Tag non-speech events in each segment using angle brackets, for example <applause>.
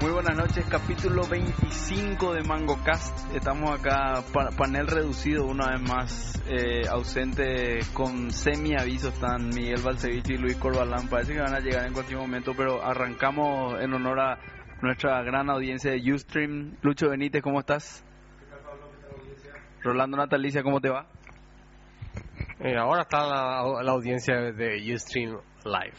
Muy buenas noches, capítulo 25 de MangoCast. Estamos acá, pa- panel reducido una vez más, eh, ausente con semi-aviso están Miguel Balcevich y Luis Corbalán. Parece que van a llegar en cualquier momento, pero arrancamos en honor a nuestra gran audiencia de Ustream. Lucho Benítez, ¿cómo estás? Rolando Natalicia, ¿cómo te va? Eh, ahora está la, la audiencia de Ustream Live.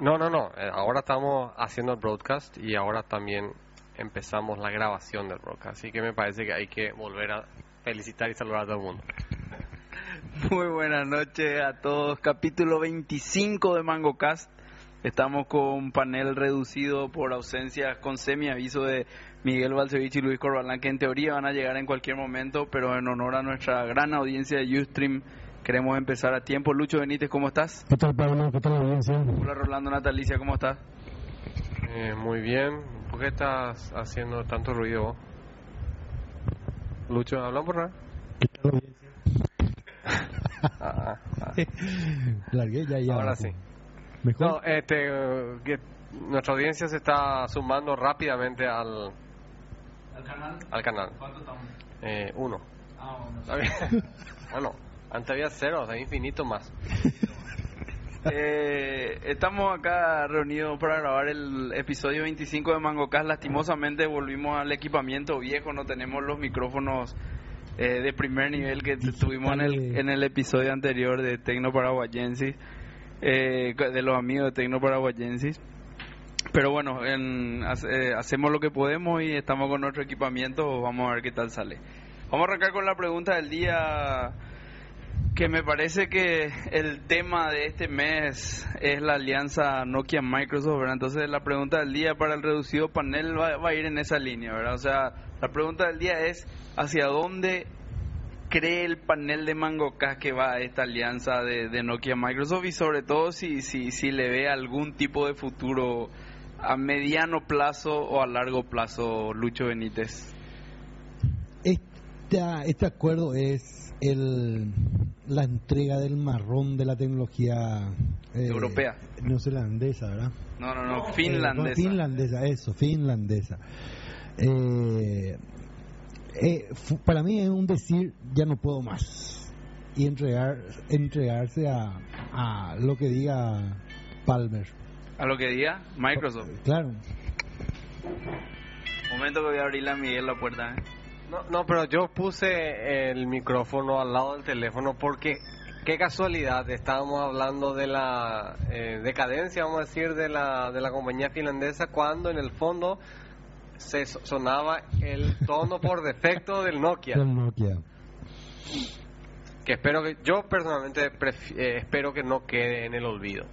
No, no, no. eh, ahora estamos haciendo el broadcast y ahora también empezamos la grabación del broadcast. Así que me parece que hay que volver a felicitar y saludar a todo el mundo. <laughs> Muy buenas noches a todos. Capítulo 25 de MangoCast. Estamos con panel reducido por ausencias con semi-aviso de Miguel Balcevich y Luis Corbalán, que en teoría van a llegar en cualquier momento, pero en honor a nuestra gran audiencia de Ustream, queremos empezar a tiempo. Lucho Benítez, ¿cómo estás? ¿Qué tal, Pablo? ¿Qué tal la audiencia? Hola, Rolando Natalicia, ¿cómo estás? Eh, muy bien. ¿Por qué estás haciendo tanto ruido vos? Lucho, ¿hablan por nada? ¿Qué tal la audiencia? Ah, <laughs> ah. Largué ya, ya. Ahora sí. ¿Mejor? No, este, que nuestra audiencia se está sumando rápidamente al, ¿Al canal? al canal. ¿Cuánto estamos? Eh, uno. Ah, bueno. Está bien. <laughs> bueno, antes había cero, o sea, infinito más. <laughs> Eh, estamos acá reunidos para grabar el episodio 25 de MangoCast. Lastimosamente volvimos al equipamiento viejo, no tenemos los micrófonos eh, de primer nivel que Digitales. tuvimos en el, en el episodio anterior de Tecno Paraguayensis, eh, de los amigos de Tecno Paraguayensis. Pero bueno, en- hace- eh, hacemos lo que podemos y estamos con nuestro equipamiento, vamos a ver qué tal sale. Vamos a arrancar con la pregunta del día que me parece que el tema de este mes es la alianza Nokia-Microsoft, ¿verdad? Entonces la pregunta del día para el reducido panel va, va a ir en esa línea, ¿verdad? O sea, la pregunta del día es hacia dónde cree el panel de MangoCast que va esta alianza de, de Nokia-Microsoft y sobre todo si, si, si le ve algún tipo de futuro a mediano plazo o a largo plazo, Lucho Benítez. Esta- este acuerdo es el, la entrega del marrón de la tecnología eh, Europea. neozelandesa, ¿verdad? No, no, no, Eh, finlandesa. no, finlandesa, eso, finlandesa. Eh, eh, para mí es un decir, ya no puedo más. Y entregar, entregarse a, a lo que diga Palmer. A lo que diga Microsoft. Claro. Momento que voy a abrirle a Miguel la puerta. ¿eh? No, no, pero yo puse el micrófono al lado del teléfono porque, qué casualidad, estábamos hablando de la eh, decadencia, vamos a decir, de la, de la compañía finlandesa cuando en el fondo se so- sonaba el tono por <laughs> defecto del Nokia. Del Nokia. que espero que yo personalmente eh, espero que no quede en el olvido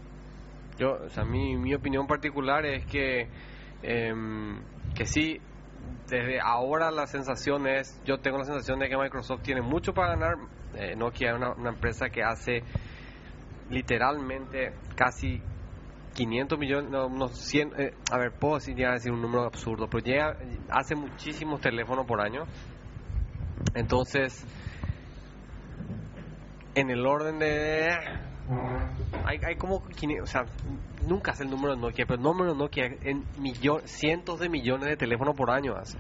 yo o sea mi, mi opinión particular es que em, que sí desde ahora la sensación es yo tengo la sensación de que Microsoft tiene mucho para ganar eh, Nokia es una, una empresa que hace literalmente casi 500 millones, no, unos 100, eh, a ver, puedo decir, ya decir un número absurdo, pero llega, hace muchísimos teléfonos por año. Entonces, en el orden de... Hay, hay como... 500, O sea, nunca hace el número de Nokia, pero el número de Nokia en millon, cientos de millones de teléfonos por año hace.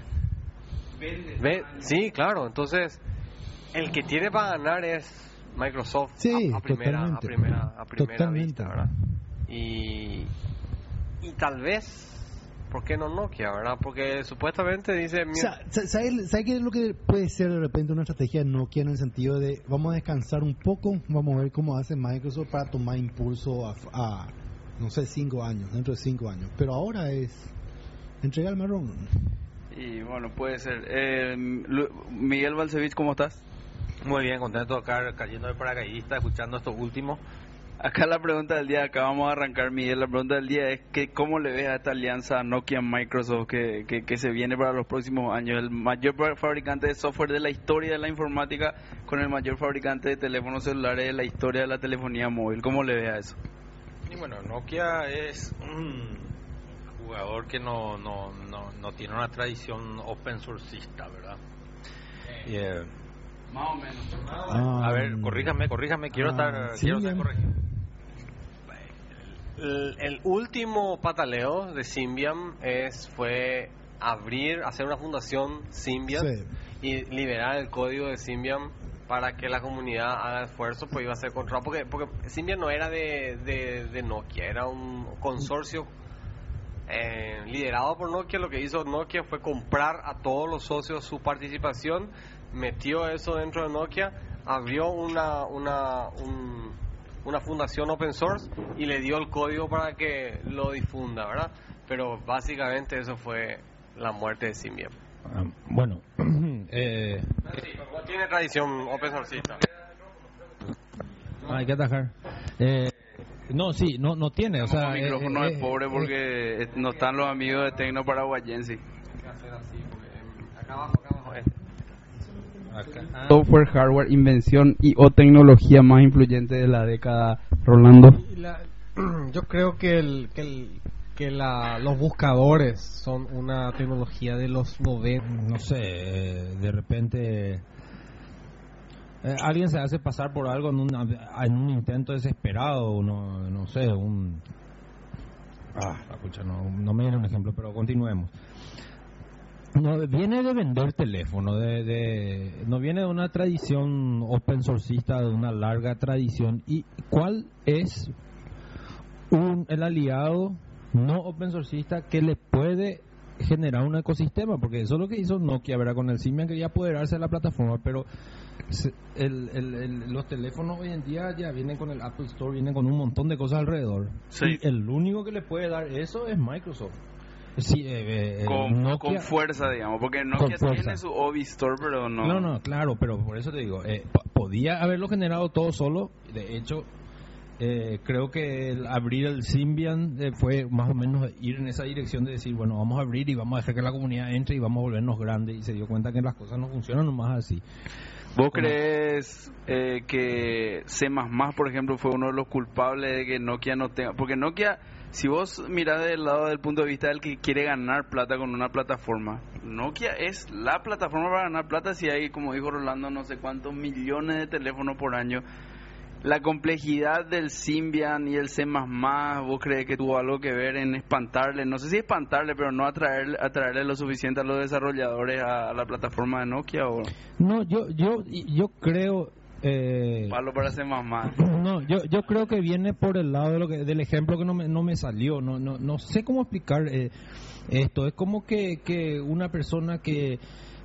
¿Ve? Sí, claro. Entonces, el que tiene para ganar es Microsoft Sí, a, a primera, a totalmente. primera, a primera Totalmente. vista, ¿verdad? Y, y tal vez, ¿por qué no Nokia, verdad? Porque supuestamente dice... O sea, sa- ¿sabe, sabe qué es lo que puede ser de repente una estrategia de Nokia en el sentido de vamos a descansar un poco, vamos a ver cómo hace Microsoft para tomar impulso a, a, no sé, cinco años, dentro de cinco años? Pero ahora es entregar el marrón. Y bueno, puede ser. Eh, Miguel Balcevich, ¿cómo estás? Muy bien, contento de estar cayendo de paracaidista, escuchando estos últimos. Acá la pregunta del día, acá vamos a arrancar, Miguel. La pregunta del día es que cómo le ves a esta alianza Nokia-Microsoft que, que, que se viene para los próximos años. El mayor fa- fabricante de software de la historia de la informática con el mayor fabricante de teléfonos celulares de la historia de la telefonía móvil. ¿Cómo le ves a eso? Y bueno, Nokia es un jugador que no, no, no, no tiene una tradición open sourceista, ¿verdad? Eh, Más o menos. a ver, corríjame, corríjame, quiero ah, estar, sí, quiero estar corregido. El, el último pataleo de Symbian es, fue abrir, hacer una fundación Symbian Sí. y liberar el código de Symbian para que la comunidad haga esfuerzo, pues iba a ser controlado. Porque, porque Symbian no era de, de, de Nokia, era un consorcio eh, liderado por Nokia. Lo que hizo Nokia fue comprar a todos los socios su participación, metió eso dentro de Nokia, abrió una, una, un- una fundación open source y le dio el código para que lo difunda, ¿verdad? Pero básicamente eso fue la muerte de Symbian. Ah, bueno, <clears throat> eh, tiene tradición open sourceista. hay que atajar. Eh, no, sí, no, no tiene. O sea, micrófono eh, es eh, pobre eh, porque eh, no están los amigos de Tecno Paraguayense. Acá abajo, acá abajo. acá. software, hardware, invención y o tecnología más influyente de la década, Rolando. La- <clears throat> yo creo que el, que, el- que la, los buscadores son una tecnología de los 90. no sé, de repente eh, alguien se hace pasar por algo en, en un intento desesperado, no, no sé, un... Ah, la pucha, no, no me viene un ejemplo, pero continuemos. No, viene de vender teléfono, de, de, no viene de una tradición open sourceista, de una larga tradición. ¿Y cuál es un, el aliado no open sourceista que le puede generar un ecosistema? Porque eso es lo que hizo Nokia, ¿verdad? Con el Symbian quería apoderarse de la plataforma, pero el- el- el- los teléfonos hoy en día ya vienen con el Apple Store, vienen con un montón de cosas alrededor. Sí. Y el único que le puede dar eso es Microsoft. Sí, eh, eh, Con, Nokia- con fuerza, digamos, porque Nokia tiene su Obi Store, pero no. no, no, claro, pero por eso te digo, eh, po- podía haberlo generado todo solo. De hecho, eh, creo que el abrir el Symbian eh, fue más o menos ir en esa dirección de decir, bueno, vamos a abrir y vamos a dejar que la comunidad entre y vamos a volvernos grandes. Y se dio cuenta que las cosas no funcionan nomás así. ¿Vos crees eh, que C++, por ejemplo, fue uno de los culpables de que Nokia no tenga... Porque Nokia, si vos mirás del lado del punto de vista del que quiere ganar plata con una plataforma, Nokia es la plataforma para ganar plata si hay, como dijo Rolando, no sé cuántos millones de teléfonos por año. La complejidad del Symbian y el C++, ¿vos crees que tuvo algo que ver en espantarle? No sé si espantarle, pero no atraerle, atraerle lo suficiente a los desarrolladores a, a la plataforma de Nokia o No, yo, yo, yo creo... Eh, palo para C++. <clears throat> No, yo, yo creo que viene por el lado de lo que, del ejemplo que no me, no me salió. No, no, no sé cómo explicar eh, esto. Es como que, que una persona que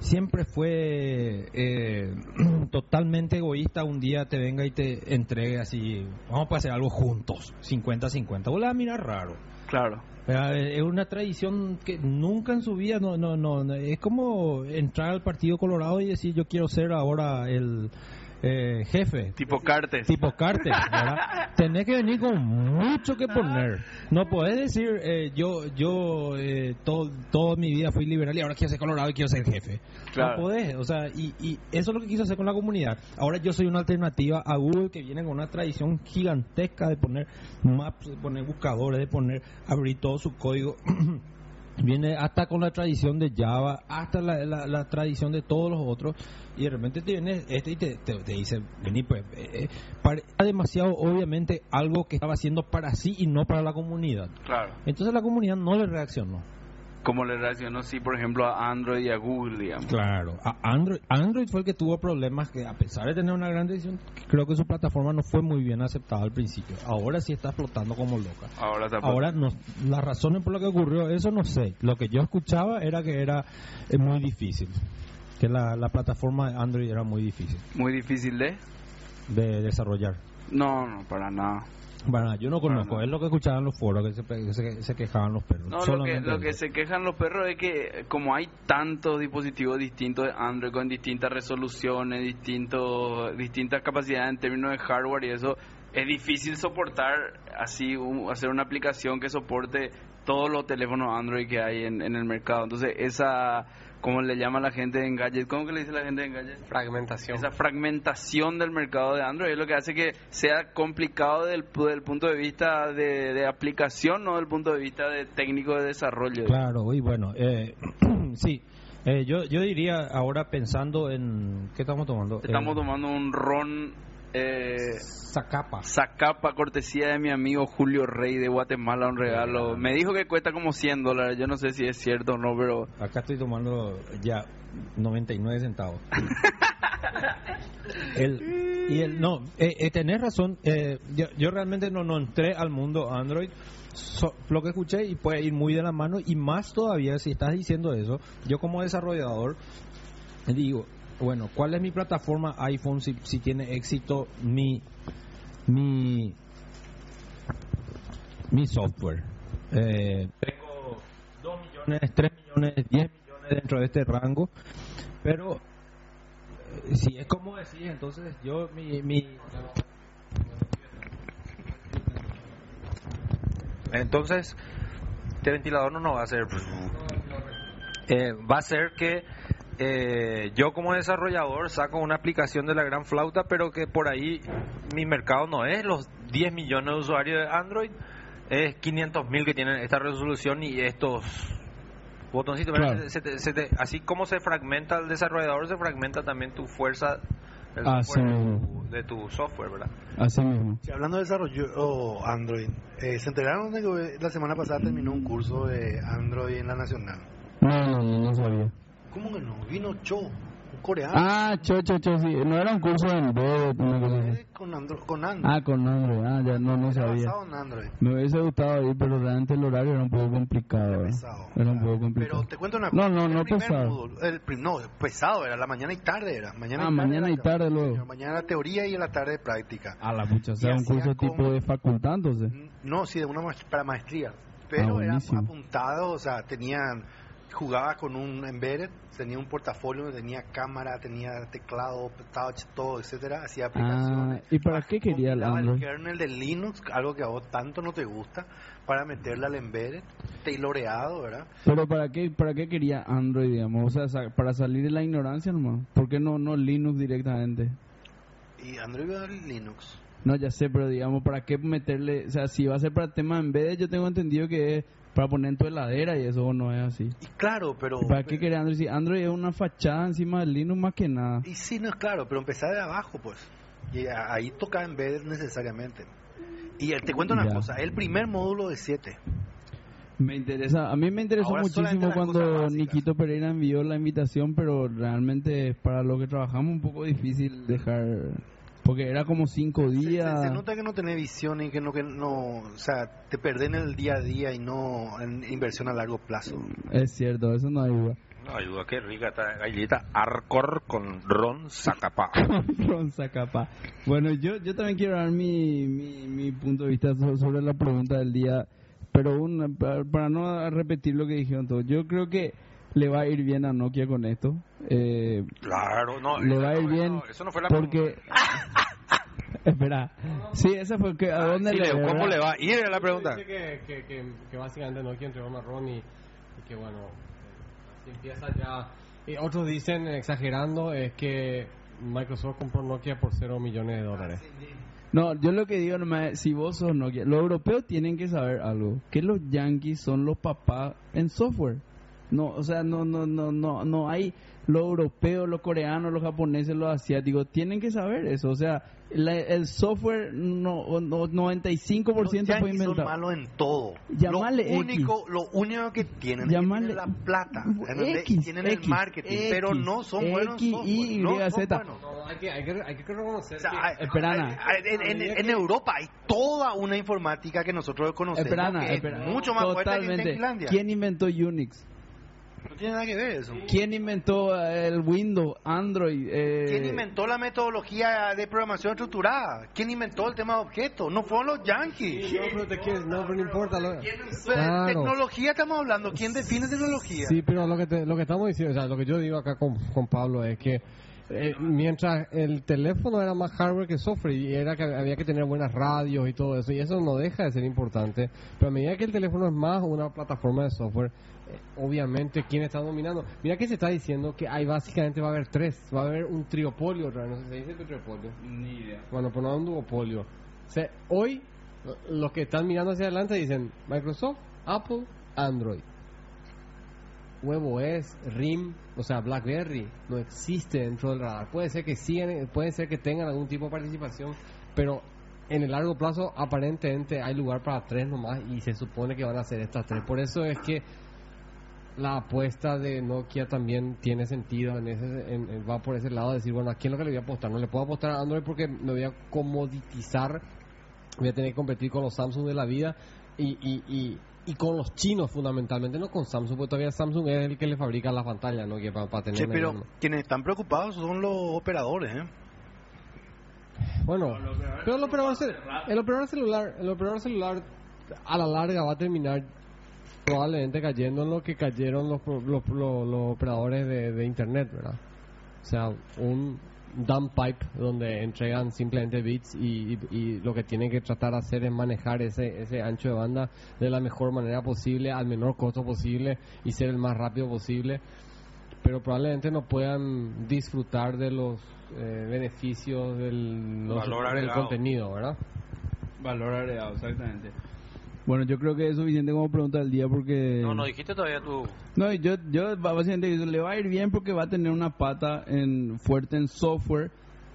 siempre fue eh, <clears throat> totalmente egoísta un día te venga y te entregue así, vamos a hacer algo juntos, 50-50. Vos la mirar raro. Claro. Es una tradición que nunca en su vida, no, no, no, no, es como entrar al Partido Colorado y decir yo quiero ser ahora el eh, jefe. Tipo Cartes. Tipo Carter, ¿verdad? <laughs> Tenés que venir con mucho que poner. No podés decir, eh, yo yo eh, todo, toda mi vida fui liberal y ahora quiero ser colorado y quiero ser jefe. Claro. No podés, o sea, y, y eso es lo que quiso hacer con la comunidad. Ahora yo soy una alternativa a Google que viene con una tradición gigantesca de poner maps, de poner buscadores, de poner, abrir todo su código. <clears throat> Viene hasta con la tradición de Java, hasta la, la- la tradición de todos los otros, y de repente te viene este y te, te- te dice, vení pues, eh, eh, demasiado obviamente algo que estaba haciendo para sí y no para la comunidad. Claro. Entonces la comunidad no le reaccionó. Como le reaccionó, sí, por ejemplo, a Android y a Google, digamos. Claro, a Android, Android fue el que tuvo problemas que a pesar de tener una gran decisión, creo que su plataforma no fue muy bien aceptada al principio. Ahora sí está explotando como loca. Ahora está Ahora no, las razones por las que ocurrió eso no sé. Lo que yo escuchaba era que era eh, muy difícil, que la, la plataforma de Android era muy difícil muy difícil de... de desarrollar. No, no, para nada. Bueno, yo no conozco, no. es lo que escuchaban en los foros, que se, se, se quejaban los perros. No, lo que, lo que se quejan los perros es que como hay tantos dispositivos distintos de Android con distintas resoluciones, distintos, distintas capacidades en términos de hardware y eso, es difícil soportar así, un- hacer una aplicación que soporte todos los teléfonos Android que hay en, en el mercado. Entonces, esa, como le llama la gente en Gadget, ¿cómo que le dice la gente en Gadget? Fragmentación. Esa fragmentación del mercado de Android es lo que hace que sea complicado del, del punto de vista de, de aplicación, no del punto de vista de técnico de desarrollo. Claro, y bueno, eh, <clears throat> sí, eh, yo, yo diría ahora pensando en... ¿Qué estamos tomando? Estamos Eh, tomando un ron Eh, Zacapa. Zacapa, cortesía de mi amigo Julio Rey de Guatemala, un regalo. Me dijo que cuesta como 100 dólares. Yo no sé si es cierto o no, pero Acá estoy tomando ya 99 centavos. <laughs> el, y el, no, eh, eh, tenés razón. eh, yo, yo realmente no, no entré al mundo Android. So- lo que escuché y puede ir muy de la mano. Y más todavía, si estás diciendo eso, yo como desarrollador digo, bueno, ¿cuál es mi plataforma iPhone si, si tiene éxito mi, mi, mi software? Eh, tengo 2 millones, 3 millones, 10 millones dentro de este rango, pero eh, si es como decís, entonces yo mi, mi Entonces, este ventilador no nos va a hacer. Eh, va a ser que eh, yo como desarrollador saco una aplicación de la gran flauta, pero que por ahí mi mercado no es los 10 millones de usuarios de Android, es 500 mil que tienen esta resolución y estos botoncitos. Claro. Se te- se te- así como se fragmenta el desarrollador, se fragmenta también tu fuerza Ah, software sí. de, tu, de tu software, ¿verdad? Así mismo. Sí, hablando de desarrollo oh, Android, eh, ¿se enteraron de que la semana pasada terminó un curso de Android en la Nacional? No, no, no, no sabía. ¿Cómo que no? Vino Cho, un coreano. Ah, cho, cho, cho, sí. No era un curso en cosa así. Eh, Con Android. Con Android. Ah, con Android. Ah, ya no, no Era sabía. en Android. Me hubiese gustado ir, pero realmente el horario era un poco complicado. ¿verdad? Pesado. Era un poco complicado. Pero te cuento una No, cosa. no, el no pesado. módulo- el prim- no, pesado era, la mañana y tarde era. Mañana Ah, y tarde mañana era- y tarde luego. Señor, mañana era teoría y en la tarde práctica. A la pucha, o sea, un curso como- tipo de facultad, entonces. No, sí, de una maest- para maestría. Pero Ah, era apuntado, o sea, tenían, jugaba con un embedded, tenía un portafolio, tenía cámara, tenía teclado, touch, todo, etcétera, hacía Ah, aplicaciones. ¿y para qué quería el Combinaba el Android? kernel de Linux, algo que a vos tanto no te gusta, para meterle al embedded, tailoreado, ¿verdad? Pero ¿para qué, para qué quería Android, digamos? O sea, para salir de la ignorancia nomás. ¿Por qué no, no Linux directamente? Y Android va a Linux. No, ya sé, pero digamos, ¿para qué meterle? O sea, si va a ser para temas en vez yo tengo entendido que es para poner en tu heladera y eso no es así. Y claro, pero... ¿Y ¿Para qué quería Android? Si Android es una fachada encima del Linux más que nada. Y sí, no es claro, pero empezar de abajo, pues. Y ahí toca embedded necesariamente. Y te cuento una Ya. cosa, el primer módulo de 7. Me interesa, a mí me interesó Ahora muchísimo cuando. Nikito Pereira envió la invitación, pero realmente para lo que trabajamos un poco difícil dejar, porque era como cinco Se, se- días. se nota que no tenés visión y que no, que no, o sea, te perdés en el día a día y no en inversión a largo plazo. Es cierto, eso no hay duda. No, ayuda, qué rica esta galleta Arcor con ron Zacapá. <laughs> Ron Zacapa. Bueno, yo, yo también quiero dar mi, mi, mi punto de vista so- sobre la pregunta del día, pero un- para no repetir lo que dijeron todos, yo creo que le va a ir bien a Nokia con esto. Eh, Claro, no. le eso va a ir no, bien eso- Eso no fue la porque... <laughs> Espera, sí, esa fue que... ¿A dónde Sí, le Leo, ¿Cómo verdad? le va a ir? Era la pregunta. Dice que, que, que, que básicamente Nokia entregó marrón y, y que bueno, así empieza ya. Y otros dicen, exagerando, es que Microsoft compró Nokia por 0 millones de dólares. No, yo lo que digo nomás es, si vos sos Nokia, los europeos tienen que saber algo, que los yankees son los papás en software. No, o sea, no, no, no, no, no hay los europeos, los coreanos, los japoneses, los asiáticos, tienen que saber eso. O sea, la- el software no, no, 95% Los fue yankees son inventado. malos en todo. Llamarle lo X. único, lo único que tienen Llamarle- es que tienen la plata. X, tienen X, el marketing, X, pero no son buenos en X, software, Y, no Z. buenos. No, hay que, hay que, hay que reconocer O sea, que- hay- Espera, hay- Ana. hay- en, en- en Europa hay toda una informática que nosotros conocemos Espera, Ana, que espera. es mucho más fuerte que en Totalmente. Finlandia. ¿Quién inventó Unix? No tiene nada que ver eso. ¿Quién inventó el Windows, Android? eh, ¿Quién inventó la metodología de programación estructurada? ¿Quién inventó el tema de objetos? No fueron los yankees. No, pero te quieres- no, pero no importa. lo- Claro. Tecnología estamos hablando. ¿Quién define tecnología? Sí, pero lo que, te- lo que estamos diciendo, o sea, lo que yo digo acá con, con Pablo es que eh, mientras el teléfono era más hardware que software y era que había que tener buenas radios y todo eso, y eso no deja de ser importante, pero a medida que el teléfono es más una plataforma de software, obviamente, ¿quién está dominando? Mira que se está diciendo que hay básicamente va a haber tres, va a haber un triopolio, otra vez, no sé si se dice triopolio. Ni idea. Bueno, pues no un duopolio. O sea, hoy lo- los que están mirando hacia adelante dicen Microsoft, Apple, Android. huevo es RIM, o sea, BlackBerry, no existe dentro del radar. Puede ser que sí, puede ser que tengan algún tipo de participación, pero en el largo plazo aparentemente hay lugar para tres nomás y se supone que van a ser estas tres. Por eso es que la apuesta de Nokia también tiene sentido, en ese, en- en- va por ese lado de decir, bueno, ¿a quién es lo que le voy a apostar? No le puedo apostar a Android porque me voy a comoditizar, voy a tener que competir con los Samsung de la vida y, y, y, y con los chinos fundamentalmente, no con Samsung, porque todavía Samsung es el que le fabrica la pantalla, ¿no? Que para, para tener pero quienes están preocupados son los operadores, ¿eh? Bueno, pero el operador, el operador celular, el operador celular a la larga va a terminar probablemente cayendo en lo que cayeron los, pro- los, los- los operadores de, de internet, ¿verdad? O sea, un dump pipe donde entregan simplemente bits y, y- y lo que tienen que tratar de hacer es manejar ese, ese ancho de banda de la mejor manera posible, al menor costo posible y ser el más rápido posible pero probablemente no puedan disfrutar de los eh, beneficios del, los- del contenido, ¿verdad? Valor agregado, exactamente. Bueno, yo creo que es suficiente como pregunta del día porque... No, no dijiste todavía tú. No, yo, yo básicamente le va a ir bien porque va a tener una pata en, fuerte en software.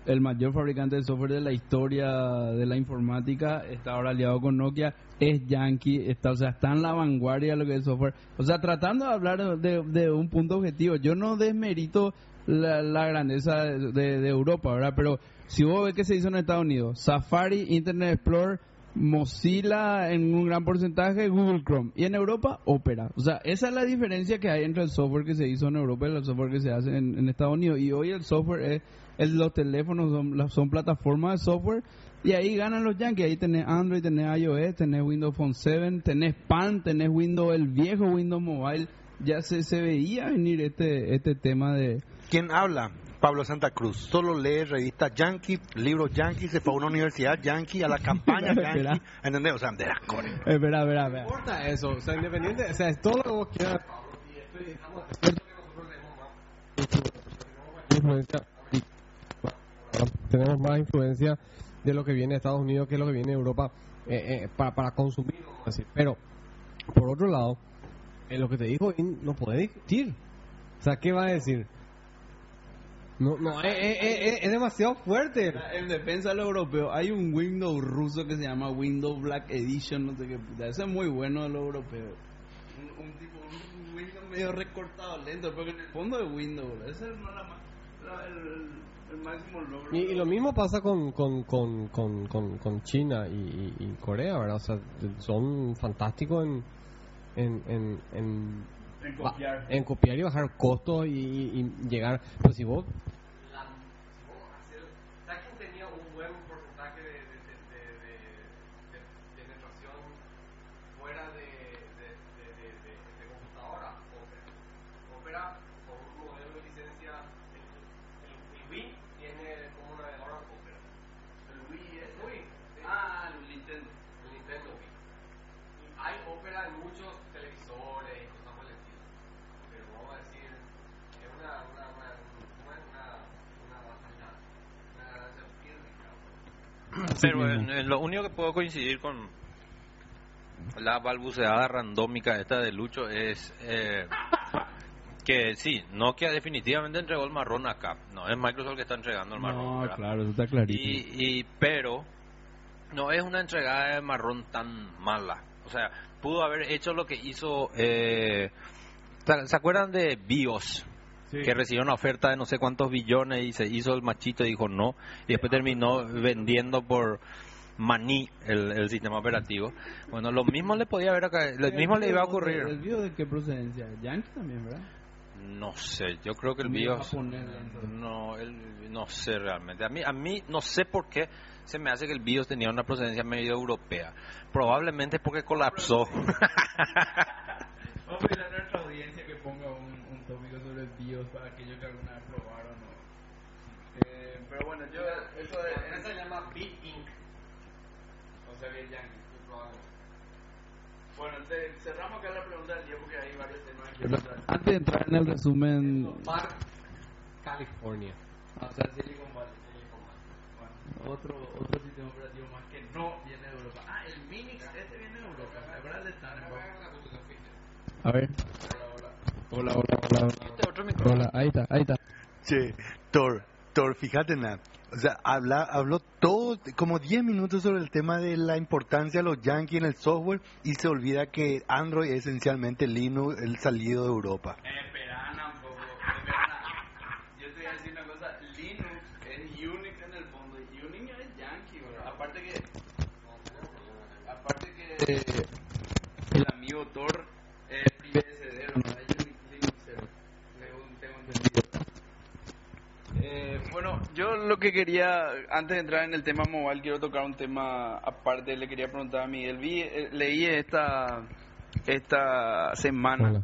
El mayor fabricante de software de la historia de la informática está ahora aliado con Nokia. Es Yankee, está, o sea, está en la vanguardia de lo que es software. O sea, tratando de hablar de, de un punto objetivo, yo no desmerito la, la grandeza de, de Europa, ¿verdad? Pero si vos ves que se hizo en Estados Unidos, Safari, Internet Explorer, Mozilla en un gran porcentaje, Google Chrome. Y en Europa, Opera. O sea, esa es la diferencia que hay entre el software que se hizo en Europa y el software que se hace en, Estados Unidos. Y hoy el software es, el- los teléfonos son, son plataformas de software y ahí ganan los yankees. Ahí tenés Android, tenés iOS, tenés Windows Phone 7, tenés PAN, tenés Windows, el viejo Windows Mobile. Ya se, se veía venir este, este tema de... ¿Quién habla? Pablo Santa Cruz. Solo lee revistas yankee, libros yankee, se fue a una universidad yankee, a la <laughs> campaña yankee. ¿Entendés? O sea, de las espera, espera. No importa eso, o sea, independiente, o sea, es todo lo que vos quieras. es tenemos más influencia, de lo que viene de Estados Unidos que lo que viene de Europa eh, eh, para, para consumir, vamos a decir. Pero, por otro lado, en lo que te dijo, no puede discutir. O sea, ¿qué va a decir? No, no, es, es- es- es demasiado fuerte. En defensa de los europeos, hay un Windows ruso que se llama Windows Black Edition, no sé qué puta. Ese es muy bueno de los europeos. Un, un tipo, un Windows medio recortado, lento, porque en el fondo de Windows, ese es no la la- el, el máximo logro. Y, y lo mismo pasa con, con, con, con, con, con China y, y- y Corea, ¿verdad? O sea, son fantásticos en, en, en, en, En copiar. en copiar y bajar costos y, y- y llegar. Pero si vos. ¿Sabes quién tenía un buen porcentaje de, de, de, de, de, de penetración fuera de, de, de, de, de, de computadora? Opera. Opera, con un modelo de licencia, el, el, el Wii tiene como navegador Opera. ¿El Wii es? Wii. Ah, el Nintendo. El Nintendo Wii. Y hay ópera en muchos televisores y cosas por el estilo. Pero vamos a decir, es una, una, una, una, una, una batalla, una ganancia pírrica. Pero en, en lo único que puedo coincidir con la balbuceada randómica esta de Lucho es eh, que sí, Nokia definitivamente entregó el marrón acá. No es Microsoft que está entregando el marrón. No, ¿verdad? claro, eso está clarísimo. Y, y pero no es una entregada de marrón tan mala. O sea, pudo haber hecho lo que hizo. Eh, ¿se- ¿Se acuerdan de BIOS? Que recibió una oferta de no sé cuántos billones y se hizo el machito y dijo no. Y después terminó vendiendo por maní el, el sistema operativo. Bueno, lo mismo le podía haber acá, lo mismo le iba a ¿El ocurrir. video de qué procedencia? Yankee también, ¿verdad? No sé, yo creo que el BIOS no, el- no sé realmente. A mí, a mí no sé por qué se me hace que el BIOS tenía una procedencia medio europea. Probablemente porque colapsó. <laughs> <laughs> Vamos a pedir a nuestra audiencia que ponga un, un tópico BIOS para aquellos que alguna vez probaron. ¿no? Eh, pero bueno, yo. Eso de. se llama Bit Inc. O sea, bien Yankee. Bueno, te- cerramos acá la pregunta del día porque hay varios temas que Antes de entrar en el resumen. Park, California. O sea, Silicon Valley. Bueno, otro, otro sistema operativo más que no viene de Europa. Ah, el Minix, este viene de Europa. ¿Verdad? Tannenbaum. A ver. Hola, hola, hola. hola. Hola, ahí está, ahí está. Che, Thor, Thor, fíjate nada. O sea, habla, habló todo, como 10 minutos sobre el tema de la importancia de los Yankees en el software y se olvida que Android es esencialmente Linux, el salido de Europa. Espera, un poco. espera. Yo te voy a decir una cosa. Linux es Unix en el fondo. y Unix es Yankee, bro. Aparte que... Aparte que... eh, el amigo Thor es privacidero, ¿no? Es Unix, Linuxero. Según tengo entendido. Eh, bueno, yo lo que quería, antes de entrar en el tema mobile, quiero tocar un tema aparte. Le quería preguntar a Miguel. Vi, eh, leí esta, esta semana Hola.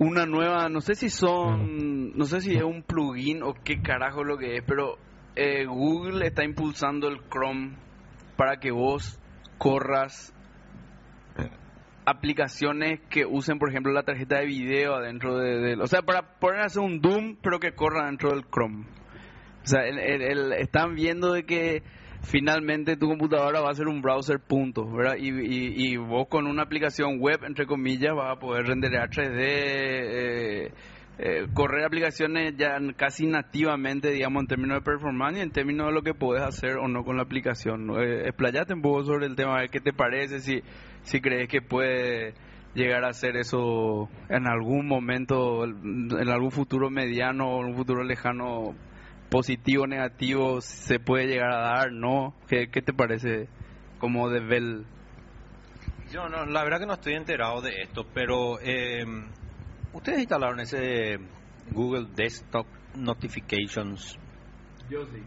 una nueva, no sé si son, no sé si es un plugin o qué carajo lo que es, pero eh, Google está impulsando el Chrome para que vos corras aplicaciones que usen, por ejemplo, la tarjeta de video adentro de, o sea, para poder hacer un Doom, pero que corra dentro del Chrome. O sea, el- están viendo de que finalmente tu computadora va a ser un browser punto, ¿verdad? Y, y, vos con una aplicación web, entre comillas, vas a poder renderear 3D, eh, eh, correr aplicaciones ya casi nativamente, digamos, en términos de performance y en términos de lo que puedes hacer o no con la aplicación. Eh, explayate un poco sobre el tema, a ver qué te parece, si, si crees que puede llegar a hacer eso en algún momento, en algún futuro mediano o en un futuro lejano, positivo, negativo, se puede llegar a dar, ¿no? ¿Qué, qué te parece como de Bell? Yo no, la verdad que no estoy enterado de esto, pero eh, ustedes instalaron ese Google Desktop Notifications Yo sí.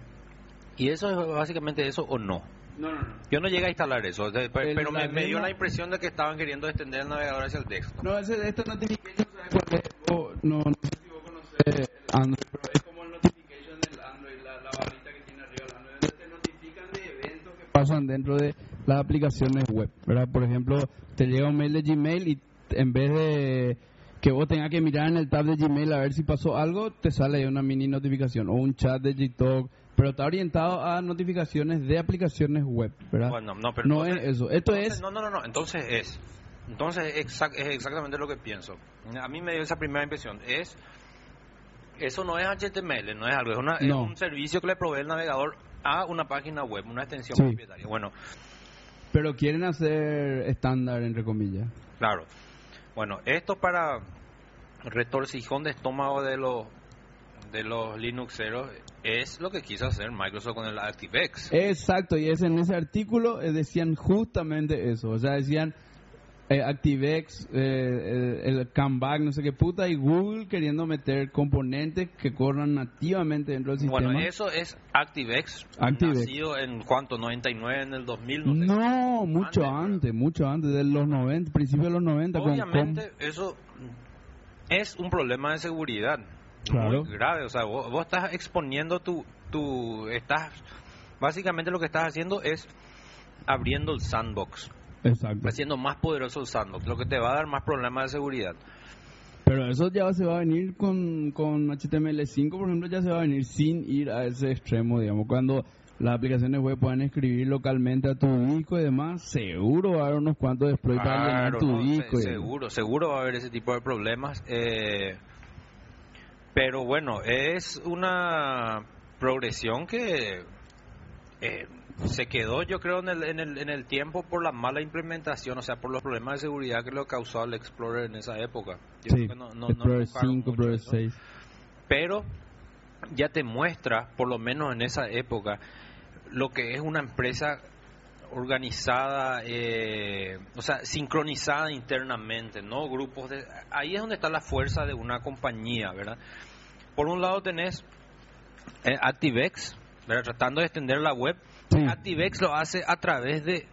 y eso es básicamente eso o no. No, no, no. Yo no llegué a instalar eso, pero me, dio la impresión de que estaban queriendo extender el navegador hacia el desktop. No, ese de esta notification, ¿sabes cuál es? Vos- no, no sé si vos conocés Android, pero es como el notification del Android, la, la barrita que tiene arriba el Android, donde te notifican de eventos que pasan dentro de las aplicaciones web, ¿verdad? Por ejemplo, te llega un mail de Gmail y en vez de que vos tengas que mirar en el tab de Gmail a ver si pasó algo, te sale una mini notificación o un chat de GTalk, pero está orientado a notificaciones de aplicaciones web, ¿verdad? Bueno, no, pero no entonces- es eso. Esto entonces- es No, no, no, no, entonces es. Entonces exac- es exactamente lo que pienso. A mí me dio esa primera impresión. Es Eso no es HTML, no es algo, es, una, es No. un servicio que le provee el navegador a una página web, una extensión Sí. propietaria. Bueno, Pero quieren hacer estándar, entre comillas. Claro. Bueno, esto para retorcijón de estómago de los de los Linuxeros es lo que quiso hacer Microsoft con el ActiveX. Exacto, y es en ese artículo eh, decían justamente eso. O sea, decían eh, ActiveX, eh, eh, el comeback, no sé qué puta, y Google queriendo meter componentes que corran nativamente dentro del sistema. Bueno, eso es ActiveX, ActiveX. nacido en cuánto, 99 en el 2000, no sé. No, mucho Antes, antes, mucho antes, de los 90, principios de los 90. con- Obviamente eso es un problema de seguridad Claro. muy grave. O sea, vos, vos estás exponiendo tu, tu, estás, básicamente lo que estás haciendo es abriendo el sandbox, Exacto. haciendo más poderoso el sandbox, lo que te va a dar más problemas de seguridad. Pero eso ya se va a venir con, con HTML5, por ejemplo, ya se va a venir sin ir a ese extremo, digamos. Cuando las aplicaciones web puedan escribir localmente a tu disco y demás, seguro va a haber unos cuantos exploits para llenar Claro, tu no, se- disco. y- seguro, seguro va a haber ese tipo de problemas. eh, pero bueno, es una progresión que eh, se quedó, yo creo, en el, en, el, en el tiempo por la mala implementación, o sea, por los problemas de seguridad que lo causó el Explorer en esa época. Yo Sí, creo que no- no- no Explorer enfocaron 5, mucho Explorer eso. 6. pero ya te muestra, por lo menos en esa época, lo que es una empresa organizada, eh, o sea, sincronizada internamente, no grupos de... Ahí es donde está la fuerza de una compañía, ¿verdad? Por un lado tenés eh, ActiveX, ¿verdad? tratando de extender la web. Sí. ActiveX lo hace a través de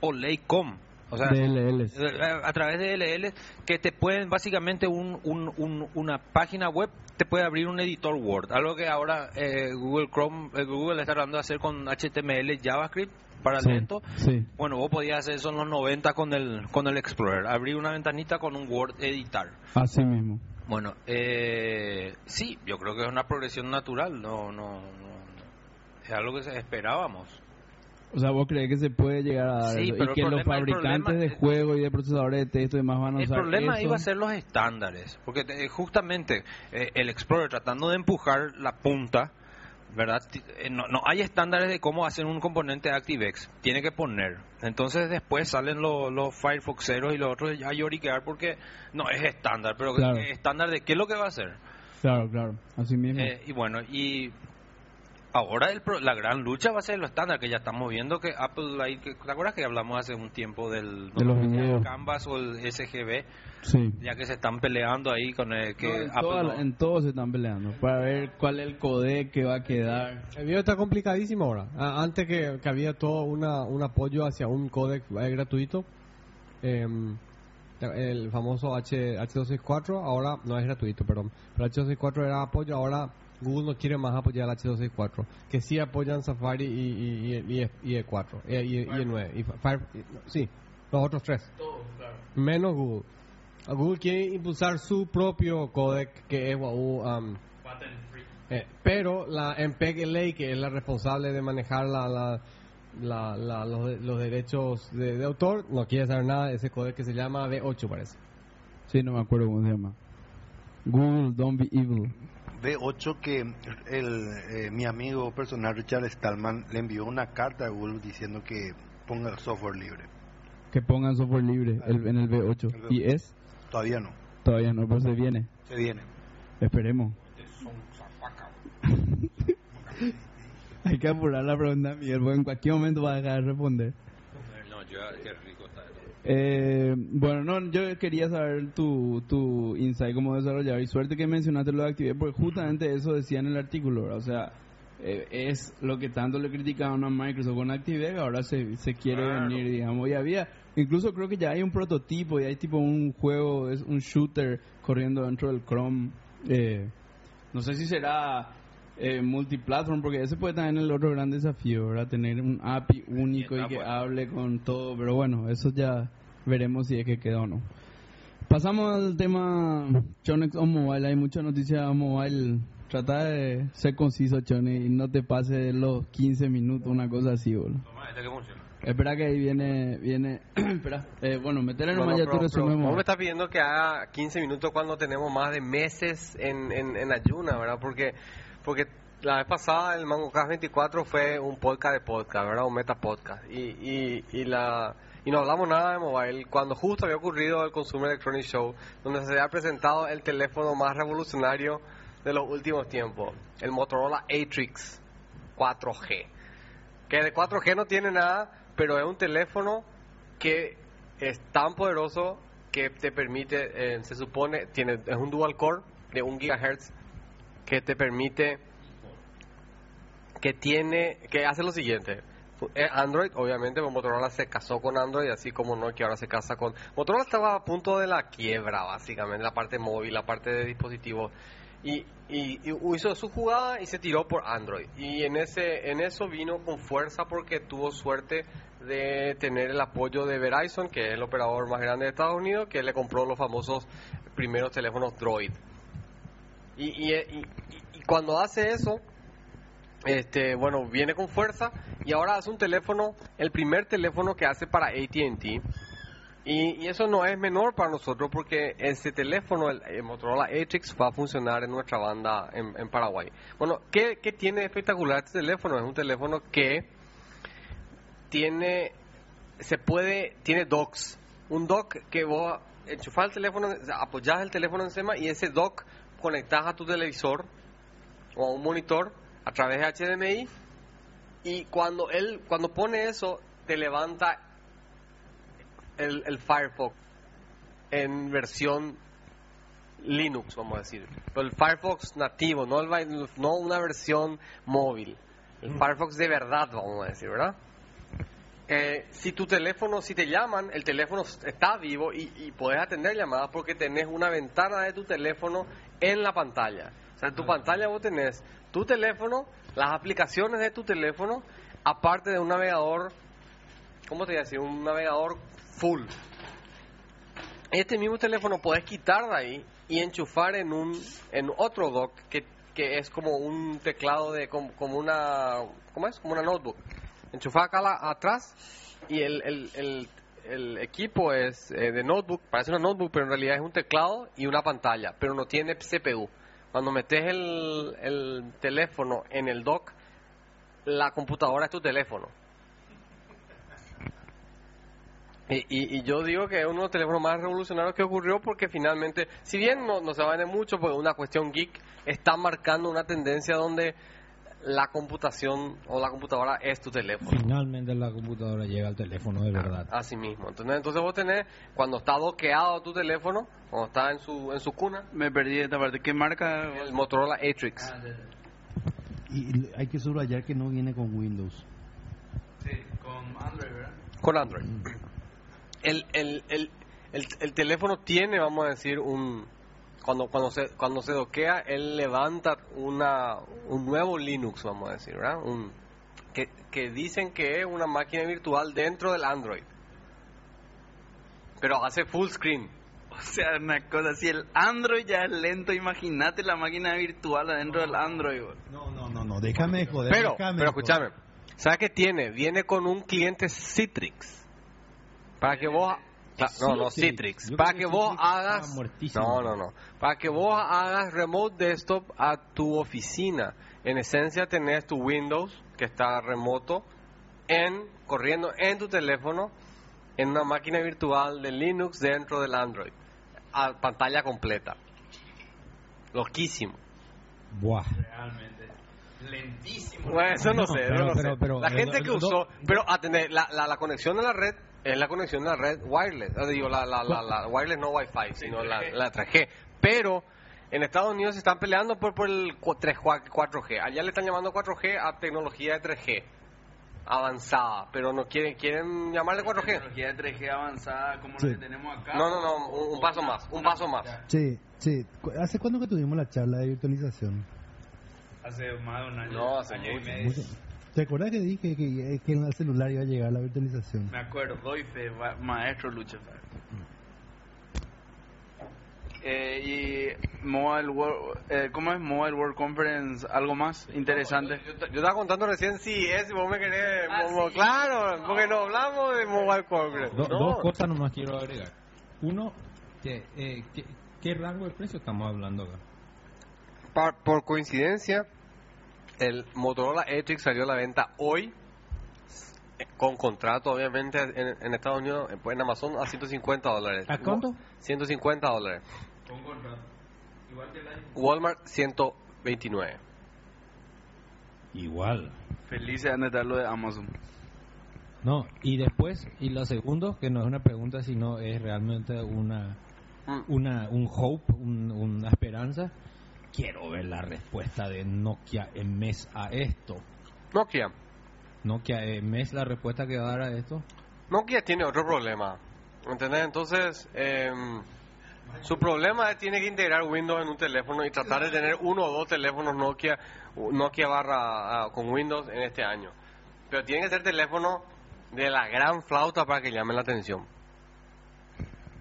Olay.com, o sea, DLLs. eh, a través de LL que te pueden básicamente un, un- un- una página web te puede abrir un editor Word algo que ahora eh, Google Chrome eh, Google está tratando de hacer con HTML JavaScript para Sí, lento sí. bueno vos podías hacer eso en los 90 con el con el Explorer abrir una ventanita con un Word editar Así mismo. bueno eh, sí yo creo que es una progresión natural no no, no- es algo que esperábamos O sea, vos crees que se puede llegar a dar Sí, eso? pero y el que los problema- el fabricantes problema- de juegos y de procesadores de texto y demás van a El usar problema eso. iba a ser los estándares, porque eh, justamente eh, el Explorer tratando de empujar la punta, ¿verdad? Eh, No, no hay estándares de cómo hacer un componente ActiveX, tiene que poner. Entonces después salen los, los Firefoxeros y los otros a lloriquear porque no es estándar, pero Claro. ¿qué estándar de qué es lo que va a hacer? Claro, claro, así mismo. Eh, y bueno, y ahora el pro- la gran lucha va a ser lo estándar, que ya estamos viendo que Apple, ahí, que- ¿te acuerdas que hablamos hace un tiempo del De los videos. Canvas o el SGB? sí. ya que se están peleando ahí con el que No, en, Apple no- en todos se están peleando para ver cuál es el codec que va a quedar. El video está complicadísimo ahora. Antes que, que había todo una, un apoyo hacia un codec eh, gratuito, em, el famoso H, H264, ahora no es gratuito, perdón, pero H264 era apoyo, ahora Google no quiere más apoyar el H264, que sí apoyan Safari y, y, y, y- y E4, y, y, y E9, y Fire- sí, los otros tres, menos Google. A Google quiere impulsar su propio codec que es WAU, um, eh, pero la MPEG-LA, que es la responsable de manejar la, la, la- la- los, los derechos de, de autor, no quiere saber nada de ese código que se llama V8, parece. Sí, no me acuerdo cómo se llama. Google, don't be evil. B8 que el, eh, mi amigo personal Richard Stallman le envió una carta a Google diciendo que ponga el software libre. Que pongan software libre el- en el V8. El V8. ¿Y es? Todavía no. Todavía no, pero se viene. Se viene. Esperemos. <laughs> Hay que apurar la pregunta, Miguel, porque en cualquier momento va a dejar de responder. No, yo, qué rico está eso. Eh, bueno, no, yo quería saber tu, tu insight como desarrollador y suerte que mencionaste lo de actividad, porque justamente eso decía en el artículo, ¿verdad? o sea, eh, es lo que tanto le criticaban a Microsoft con ActiveX, ahora se, se quiere Claro. venir, digamos, y había, incluso creo que ya hay un prototipo, y hay tipo un juego, es un shooter corriendo dentro del Chrome, eh, no sé si será eh, multiplatform, porque ese puede también el otro gran desafío, ¿verdad? Tener un API único y que bueno. hable con todo, pero bueno, eso ya veremos si es que quedó o no. Pasamos al tema Chonex on Mobile, hay mucha noticia on Mobile. Trata de ser conciso, Chone, y no te pase los 15 minutos, una cosa así, boludo. Toma, este que funciona. Espera que ahí viene, viene, <clears throat> espera, eh, bueno, meterle Bueno, nomás ya tu pero- pero resumen. vos me estás pidiendo que haga 15 minutos cuando tenemos más de meses en, en, en ayuna, ¿verdad? Porque, porque la vez pasada el MangoCast 24 fue un podcast de podcast, ¿verdad? Un meta podcast. Y, y, y, la, y no hablamos nada de mobile cuando justo había ocurrido el Consumer Electronic Show, donde se había presentado el teléfono más revolucionario de los últimos tiempos, el Motorola Atrix 4G. Que de 4G no tiene nada, pero es un teléfono que es tan poderoso que te permite, eh, se supone, tiene es un dual core de 1 gigahertz que te permite, que tiene, que hace lo siguiente. Eh, Android, obviamente, pues Motorola se casó con Android, así como no, que ahora se casa con... Motorola estaba a punto de la quiebra, básicamente, la parte móvil, la parte de dispositivos. Y, y, y hizo su jugada y se tiró por Android. Y en, ese, en eso vino con fuerza porque tuvo suerte de tener el apoyo de Verizon, que es el operador más grande de Estados Unidos, que le compró los famosos primeros teléfonos Droid. Y, cuando hace eso, este, bueno, viene con fuerza y ahora hace un teléfono, el primer teléfono que hace para AT&T. Y, y eso no es menor para nosotros porque ese teléfono, el, el Motorola Atrix, va a funcionar en nuestra banda en, Paraguay. Bueno, ¿qué, ¿qué tiene espectacular este teléfono? Es un teléfono que tiene, se puede, tiene docks. Un dock que vos enchufás el teléfono, apoyás el teléfono encima y ese dock conectás a tu televisor o a un monitor a través de HDMI y cuando él, cuando pone eso, te levanta el, el Firefox en versión Linux, vamos a decir. Pero el Firefox nativo, no, el, no una versión móvil. El Firefox de verdad, vamos a decir, ¿verdad? Eh, si tu teléfono, si te llaman, el teléfono está vivo y, y puedes atender llamadas porque tenés una ventana de tu teléfono en la pantalla. O sea, en tu pantalla vos tenés tu teléfono, las aplicaciones de tu teléfono, aparte de un navegador, ¿cómo te voy a decir? Un navegador full. Este mismo teléfono puedes quitar de ahí y enchufar en un en otro dock que, que es como un teclado de como, como una ¿cómo es? Como una notebook. Enchufada acá atrás y el, el, el, equipo es eh, de notebook, parece una notebook, pero en realidad es un teclado y una pantalla, pero no tiene CPU. Cuando metes el, el teléfono en el dock, la computadora es tu teléfono. Y, y, yo digo que es uno de los teléfonos más revolucionarios que ocurrió porque finalmente, si bien no, no se vender mucho, porque una cuestión geek, está marcando una tendencia donde la computación o la computadora es tu teléfono. Finalmente la computadora llega al teléfono de verdad. Así mismo. Entonces, entonces vos tenés, cuando está doqueado tu teléfono, cuando está en su, en su cuna, Me perdí de esta parte. ¿Qué marca? el Motorola Atrix. Y y hay que subrayar que no viene con Windows. Sí, con Android, ¿verdad? con Android. El, el, el, el, el teléfono tiene, vamos a decir, un cuando cuando se cuando se doquea, él levanta una un nuevo Linux, vamos a decir, ¿verdad? Un que, que dicen que es una máquina virtual dentro del Android. Pero hace full screen. O sea, una cosa, si el Android ya es lento, imagínate la máquina virtual adentro del Android. No, no, no, no, déjame de joder. Pero, déjame pero escúchame, ¿sabes qué tiene? Viene con un cliente Citrix. Para que vos... Cla- No, no, Citrix. Para que que vos Citrix hagas... muertísimo. No, no, no. Para que vos hagas remote desktop a tu oficina. En esencia tenés tu Windows, que está remoto, en corriendo en tu teléfono, en una máquina virtual de Linux dentro del Android. A pantalla completa. Loquísimo. Buah. Realmente. Lentísimo. Bueno, eso no, No, sé, pero- no pero- sé. pero- la pero- gente que usó, pero atender, la, la, la conexión a la red es la conexión a la red wireless, Ah, digo, la, la, la, la wireless no Wi-Fi, sino la, la 3G. Pero en Estados Unidos se están peleando por, por el 3, 4G. Allá le están llamando 4G a tecnología de 3G avanzada, pero no quieren quieren llamarle 4G. Tecnología de 3G avanzada como Sí. la que tenemos acá. No, no, no, un, un paso más, un paso más. Sí, sí. ¿Hace cuándo que tuvimos la charla de virtualización? Hace más de un año. No, hace año y mucho. medio. ¿Te acuerdas que dije que, que en el celular iba a llegar la virtualización? Me acuerdo, doy fe, ma- maestro Lucho. Fer. Eh, y Mobile World, eh, ¿cómo es Mobile World Conference? ¿Algo más interesante? Yo, yo estaba contando recién si es, si vos me querés, Ah, mo- mo- sí. claro, porque no hablamos de Mobile. Do- no. Dos cosas nomás quiero agregar. Uno, que, eh, ¿qué, ¿qué rango de precio estamos hablando acá? Por coincidencia, el Motorola Atrix salió a la venta hoy, con contrato obviamente en, en Estados Unidos, en Amazon a 150 dólares. ¿A cuánto? 150 dólares. Con contrato. Igual que el iPhone. Walmart 129. Igual. Felices de estar lo de Amazon. No, y después, y lo segundo, que no es una pregunta, sino es realmente una, Mm. una un hope, un- una esperanza. Quiero ver la respuesta de Nokia en mes a esto. Nokia. Nokia en mes la respuesta que va a dar a esto. Nokia tiene otro problema. ¿Entendés? Entonces, em, su problema es tiene que integrar Windows en un teléfono y tratar de tener uno o dos teléfonos Nokia, Nokia barra ah, con Windows en este año. Pero tiene que ser teléfono de la gran flauta para que llame la atención.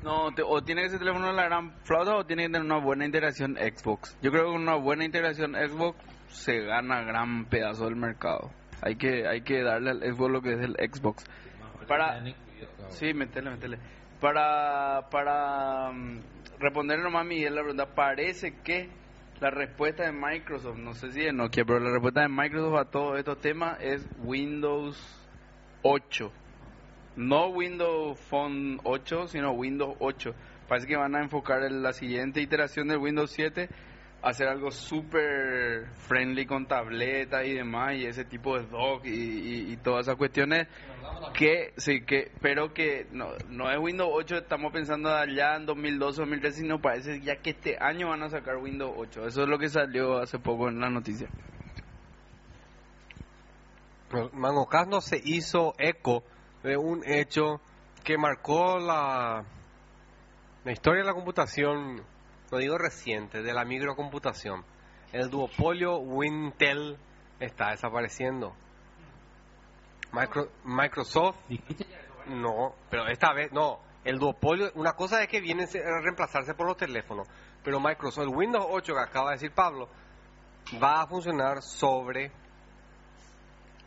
No, te- o tiene que ser teléfono de la gran flauta o tiene que tener una buena integración Xbox. Yo creo que con una buena integración Xbox se gana gran pedazo del mercado. Hay que hay que darle al Xbox lo que es el Xbox. Para Sí, metele, metele. Para para mm, responderle nomás a Miguel la pregunta, parece que la respuesta de Microsoft, no sé si de Nokia, pero la respuesta de Microsoft a todos estos temas es Windows 8. No Windows Phone 8, sino Windows 8. Parece que van a enfocar en la siguiente iteración del Windows 7 a hacer algo súper friendly con tableta y demás y ese tipo de dock y, y- y todas esas cuestiones que sí que pero que no, no es Windows 8 estamos pensando allá en 2012 2013 sino parece ya que este año van a sacar Windows 8 eso es lo que salió hace poco en la noticia Mangocas se hizo eco de un hecho que marcó la, la historia de la computación, no digo reciente, de la microcomputación. El duopolio Wintel está desapareciendo. Micro- Microsoft, no, pero esta vez no. El duopolio, una cosa es que viene a reemplazarse por los teléfonos, pero Microsoft, el Windows 8 que acaba de decir Pablo, va a funcionar sobre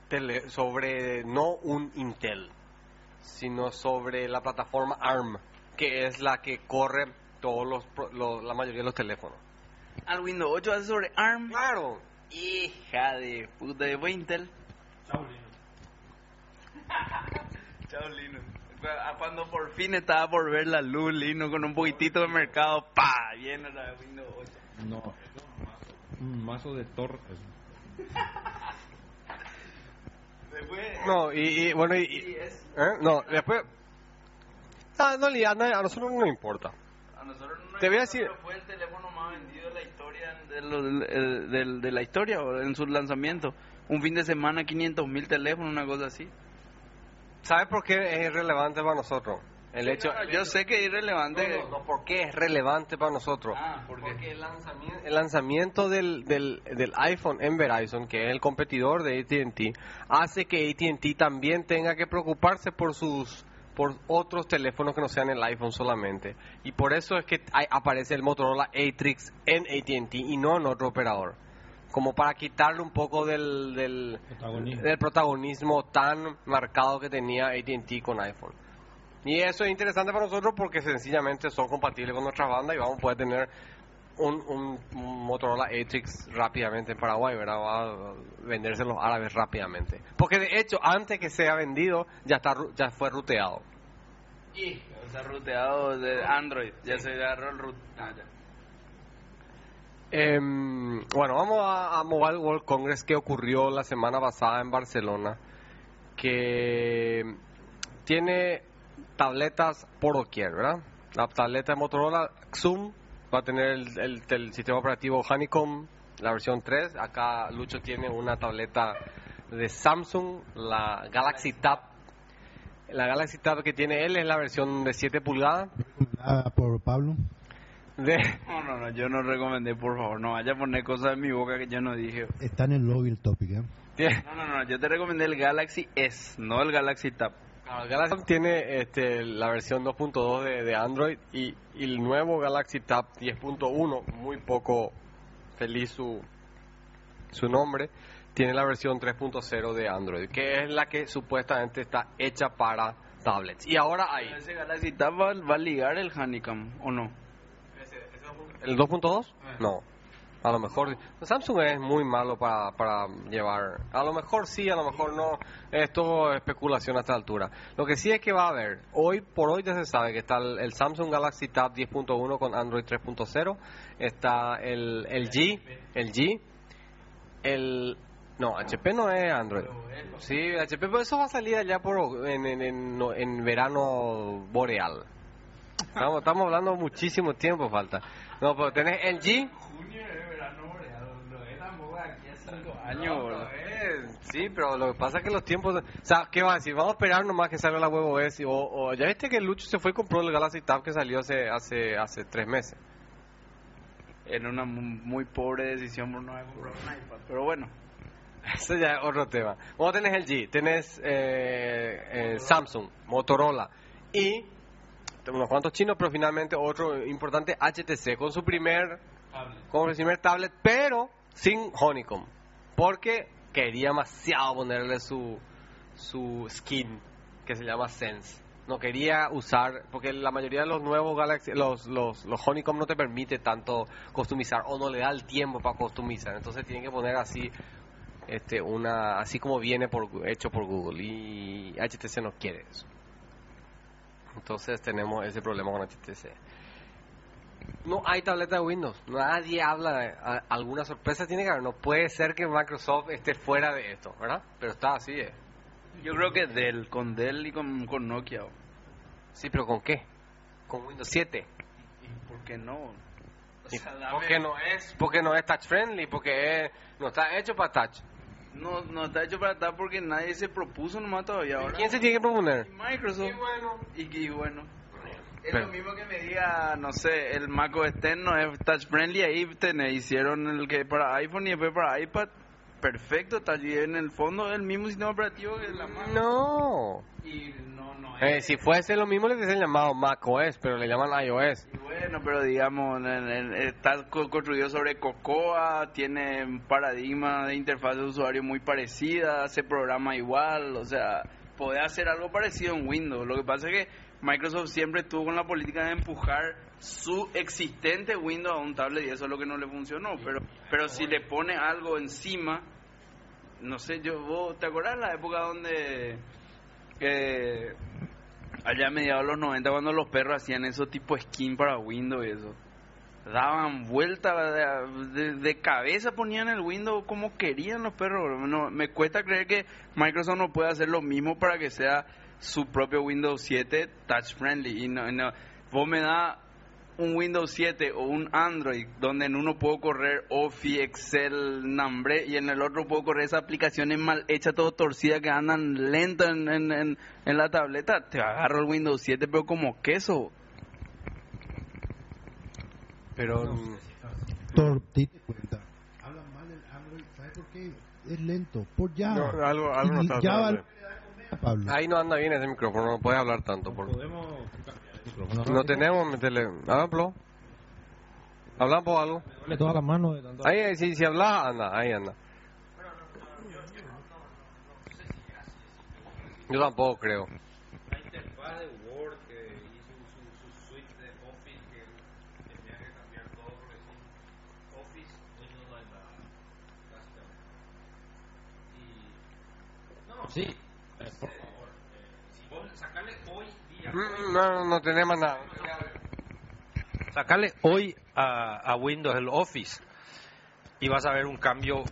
tele, sobre no un Intel, sino sobre la plataforma ARM, que es la que corre todos los, la mayoría de los teléfonos. Al Windows 8 hace sobre ARM. Claro. Hija de puta de Intel. <laughs> Chao Linux. Ah, Cuando por fin estaba por ver la luz Linux con un poquitito de mercado, pa, viene la de Windows 8. No, un mazo de Thor. <laughs> No, y, y, bueno, y, y- ¿eh? no, después... Ah, no, a, a nosotros no nos importa. a nosotros no nos Te voy a importa, decir- fue el teléfono más vendido de la historia de, lo- del- de la historia o en su lanzamiento. Un fin de semana 500 mil teléfonos, una cosa así. ¿Sabes por qué es relevante para nosotros? El hecho... Yo sé que es irrelevante. No, no, no, ¿por qué es relevante para nosotros? Ah. Porque el lanzamiento, el lanzamiento del, del, del iPhone en Verizon, que es el competidor de AT&T, hace que AT&T también tenga que preocuparse por sus por otros teléfonos que no sean el iPhone solamente. Y por eso es que hay- aparece el Motorola Atrix en AT&T y no en otro operador. Como para quitarle un poco del, del, Protagonismo. del protagonismo tan marcado que tenía AT&T con iPhone. Y eso es interesante para nosotros porque sencillamente son compatibles con nuestra banda y vamos a poder tener un, un- un Motorola Atrix rápidamente en Paraguay, ¿verdad? Va a venderse los árabes rápidamente. Porque de hecho, antes que sea vendido, ya está ya fue ruteado. Y, sea, ruteado de Android. Ya se agarró el root. Ah, ya. Em, bueno, vamos a, a Mobile World Congress que ocurrió la semana pasada en Barcelona, que tiene tabletas por doquier, ¿verdad? La tableta de Motorola Zoom va a tener el, el- el sistema operativo Honeycomb, la versión 3. Acá Lucho tiene una tableta de Samsung, la Galaxy Tab. La Galaxy Tab que tiene él es la versión de 7 pulgadas. Por Pablo. De, No, no, no, yo no recomendé, por favor, no vaya a poner cosas en mi boca que yo no dije. Está en el lobby el topic, ¿eh? No, no, no, yo te recomendé el Galaxy S, no el Galaxy Tab. Galaxy tiene este, la versión 2.2 de, de Android y, y el nuevo Galaxy Tab 10.1, muy poco feliz su, su nombre, tiene la versión 3.0 de Android, que es la que supuestamente está hecha para tablets. Y ahora hay Ese Galaxy Tab va, va a ligar el Honeycomb, ¿o no? el 2.2, no. A lo mejor Samsung es muy malo para, para llevar. A lo mejor sí, a lo mejor no. Es todo especulación a esta altura. Lo que sí es que va a haber. Hoy por hoy ya se sabe que está el, Samsung Galaxy Tab 10.1 con Android 3.0. Está el, el G. El G. El. No, HP no es Android. Sí, HP, pero eso va a salir allá por, en, en, en, en verano boreal. Estamos, estamos hablando muchísimo tiempo falta. No, pero tenés el G. Junio de verano boreal, lo es tampoco aquí a 5 años, boludo. Sí, pero lo que pasa es que los tiempos... O sea, ¿qué va a decir? Vamos a esperar nomás que salga la huevo OS. O, o ya viste que Lucho se fue y compró el Galaxy Tab que salió hace hace hace tres meses. Era una mu- muy pobre decisión por no haber comprado un iPad, pero bueno. Eso ya es otro tema. Vos tenés el G, tenés eh, eh, Samsung, Motorola y unos cuantos chinos, pero finalmente otro importante HTC con su primer con su primer tablet, pero sin Honeycomb, porque quería demasiado ponerle su su skin que se llama Sense. No quería usar, porque la mayoría de los nuevos Galaxy, los, los, los Honeycomb no te permite tanto customizar o no le da el tiempo para customizar. Entonces tienen que poner así este una así como viene hecho por Google y HTC no quiere eso. Entonces tenemos ese problema con HTC. No hay tableta de Windows. Nadie habla de a- alguna sorpresa tiene que haber. No puede ser que Microsoft esté fuera de esto, ¿verdad? Pero está así. eh. Yo creo que Dell, con Dell y con, con Nokia. o- Sí, pero ¿con qué? Con Windows 7. ¿Y por qué no? O Y sea, porque no es porque no es touch friendly, porque es- no está hecho para touch. No, no está hecho para estar porque nadie se propuso nomás todavía ahora. ¿Quién se tiene que proponer? Microsoft. Y, y bueno. Es Pero- lo mismo que me diga, no sé, el Mac OS X no es touch friendly, ahí tenés, hicieron el que para iPhone y después para iPad. perfecto, está allí en el fondo del mismo sistema operativo que la Mac. No. Y no, no Eh, si fuese lo mismo, le hubiesen llamado macOS, pero le llaman iOS. Y bueno, pero digamos, está co- construido sobre Cocoa, tiene un paradigma de interfaz de usuario muy parecida, se programa igual, o sea, puede hacer algo parecido en Windows. Lo que pasa es que Microsoft siempre estuvo con la política de empujar su existente Windows a un tablet y eso es lo que no le funcionó. Pero, pero si le pone algo encima, no sé, yo, vos, ¿te acordás la época donde eh, allá a mediados de los 90 cuando los perros hacían eso tipo skin para Windows y eso? Daban vuelta de, de- de cabeza, ponían el Windows como querían los perros. No, me cuesta creer que Microsoft no puede hacer lo mismo para que sea su propio Windows 7 touch friendly. Y no, no- vos me da un Windows 7 o un Android donde en uno puedo correr Office, Excel, Nambre y en el otro puedo correr esas aplicaciones mal hechas, todo torcidas que andan lento en, en, en, en la tableta, te agarro el Windows 7 pero como queso. Pero Thor, date cuenta. Habla mal el Android, ¿sabes por qué? Es lento, por ya. no, algo, no está. Pablo. Ahí no anda bien ese micrófono, no puedes hablar tanto. Por... Podemos No tenemos, metele. Háblalo. Habla por algo. darle toda la mano de tanto. Ahí, si, si hablas, anda, ahí anda. Yo tampoco creo. La interfaz de Word que hizo su, su suite de Office que tenía que cambiar todo porque sin Office Windows no hay nada, básicamente. Y. No, Sí. Por favor. eh, si vos sacarle hoy día. Mm, No, no tenemos nada. Sacarle hoy a, a Windows el Office y vas a ver un cambio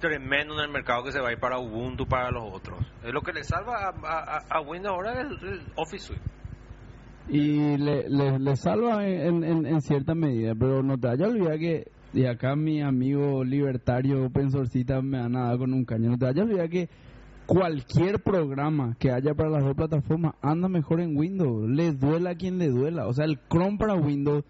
tremendo en el mercado que se va a ir para Ubuntu, para los otros. Es lo que le salva a, a- a Windows ahora es el, el Office Suite. y le, le, le salva en, en, en cierta medida, pero no te vayas a olvidar que, y acá mi amigo libertario open sourcita me ha nadado con un caño, no te vayas a olvidar que cualquier programa que haya para las dos plataformas anda mejor en Windows, le duela a quien le duela, o sea, el Chrome para Windows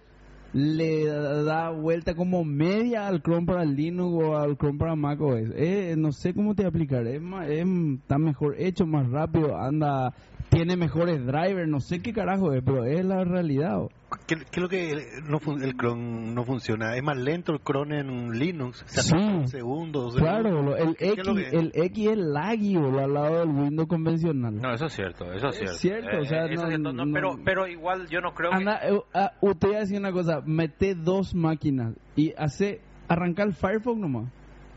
le da vuelta como media al Chrome para Linux o al Chrome para Mac OS. Eh, no sé cómo te aplicar, es, ma- es- está mejor hecho, más rápido, anda, tiene mejores drivers, no sé qué carajo es, pero es la realidad. O. ¿Qué, qué es lo que el, no fun- el cron no funciona? ¿Es más lento el cron en un Linux? Se Sí. atrasa un segundo, dos Claro, segundos. lo- el ¿Qué es X, lo que- el X es laggy al lado del Windows convencional. No, eso es cierto, eso es, Es cierto. o sea, no- es no, pero, pero igual yo no creo que... Anda, eh, ah, usted decir una cosa, mete dos máquinas y hace arrancar el Firefox nomás.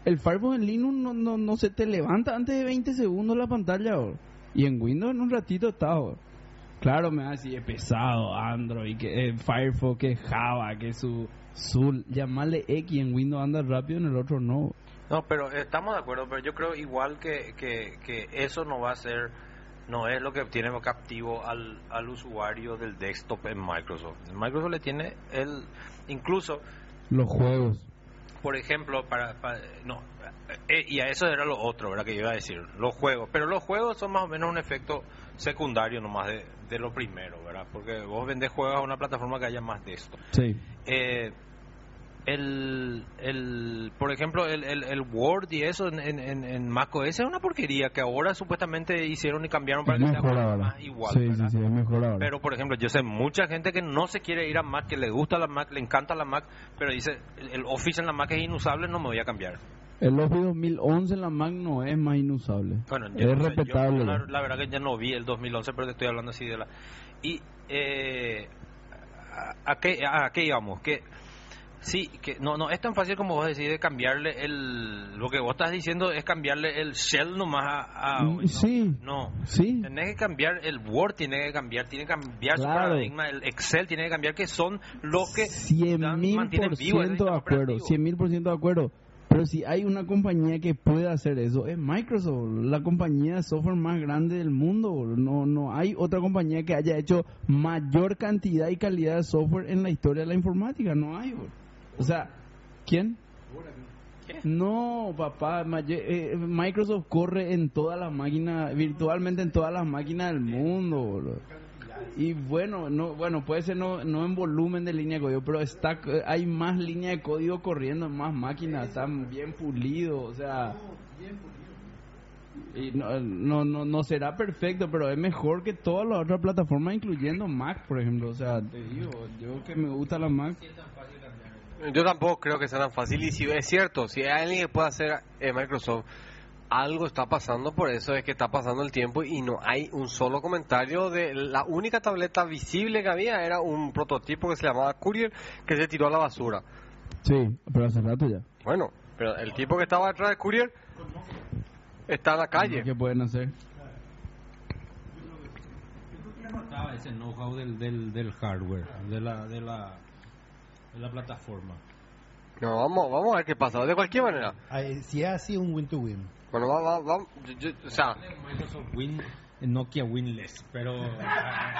El Firefox en Linux no, no, no se te levanta antes de 20 segundos la pantalla. bro. Y en Windows en un ratito está. bro. Claro, me va a decir, es pesado Android, que eh, Firefox, que Java, que su, su... Llamarle X en Windows anda rápido, en el otro no. No, pero estamos de acuerdo, pero yo creo igual que, que, que eso no va a ser, no es lo que tiene captivo al, al usuario del desktop en Microsoft. Microsoft le tiene el, incluso, Los juegos. por ejemplo, para, para- no, eh, y a eso era lo otro, ¿verdad? Que yo iba a decir, los juegos, pero los juegos son más o menos un efecto secundario nomás de, de lo primero, ¿verdad? Porque vos vendés juegos a una plataforma que haya más de esto. Sí. Eh, el, el, por ejemplo, el, el, el Word y eso en, en, en, macOS es una porquería que ahora supuestamente hicieron y cambiaron para Es que sea mejor más, ahora. más igual. sí, sí, es mejor ahora. Pero, por ejemplo, yo sé mucha gente que no se quiere ir a Mac, que le gusta la Mac, le encanta la Mac, pero dice, el, el Office en la Mac es inusable, no me voy a cambiar. El Office 2011 en la Mac no es más inusable. Bueno, yo es no sé, yo- respetable. yo la, la verdad que ya no vi el 2011, pero te estoy hablando así de la... Y, eh, ¿a, a qué, ¿a qué íbamos? Que sí, que no, no es tan fácil como vos decís de cambiarle el... Lo que vos estás diciendo es cambiarle el shell nomás a... a- Mm, no, sí. No. Sí. Tenés que cambiar el Word, tiene que cambiar, tiene que cambiar su Claro. paradigma, el Excel tiene que cambiar, que son los que Cien dan- mil mantienen por ciento de acuerdo, operativo. cien mil por ciento de acuerdo. Pero si hay una compañía que puede hacer eso, es Microsoft, la compañía de software más grande del mundo. No, no hay otra compañía que haya hecho mayor cantidad y calidad de software en la historia de la informática. No hay. boludo. O sea, ¿quién? No, papá, eh, Microsoft corre en todas las máquinas, virtualmente en todas las máquinas del mundo. boludo. Y bueno, no, bueno, puede ser no, no en volumen de línea de código, pero está, hay más línea de código corriendo en más máquinas, están bien pulidos, o sea, y no, no, no, no será perfecto, pero es mejor que todas las otras plataformas, incluyendo Mac, por ejemplo. O sea, te digo, yo que me gusta la Mac, Yo tampoco creo que sea tan fácil. Y si es cierto, si hay alguien que pueda hacer eh, Microsoft, algo está pasando, por eso es que está pasando el tiempo y no hay un solo comentario de la única tableta visible que había era un prototipo que se llamaba Courier que se tiró a la basura. sí, pero hace rato ya. Bueno, pero el tipo que estaba detrás de Courier está en la calle. ¿Qué pueden hacer? Estaba ese know-how del, del, del hardware, de la, de la, de la plataforma. No, vamos, vamos a ver qué pasa. De cualquier manera. Ay, si es así, un win to win. Bueno, va- va- va- yo- yo- o sea, Microsoft Win, Nokia Winless, pero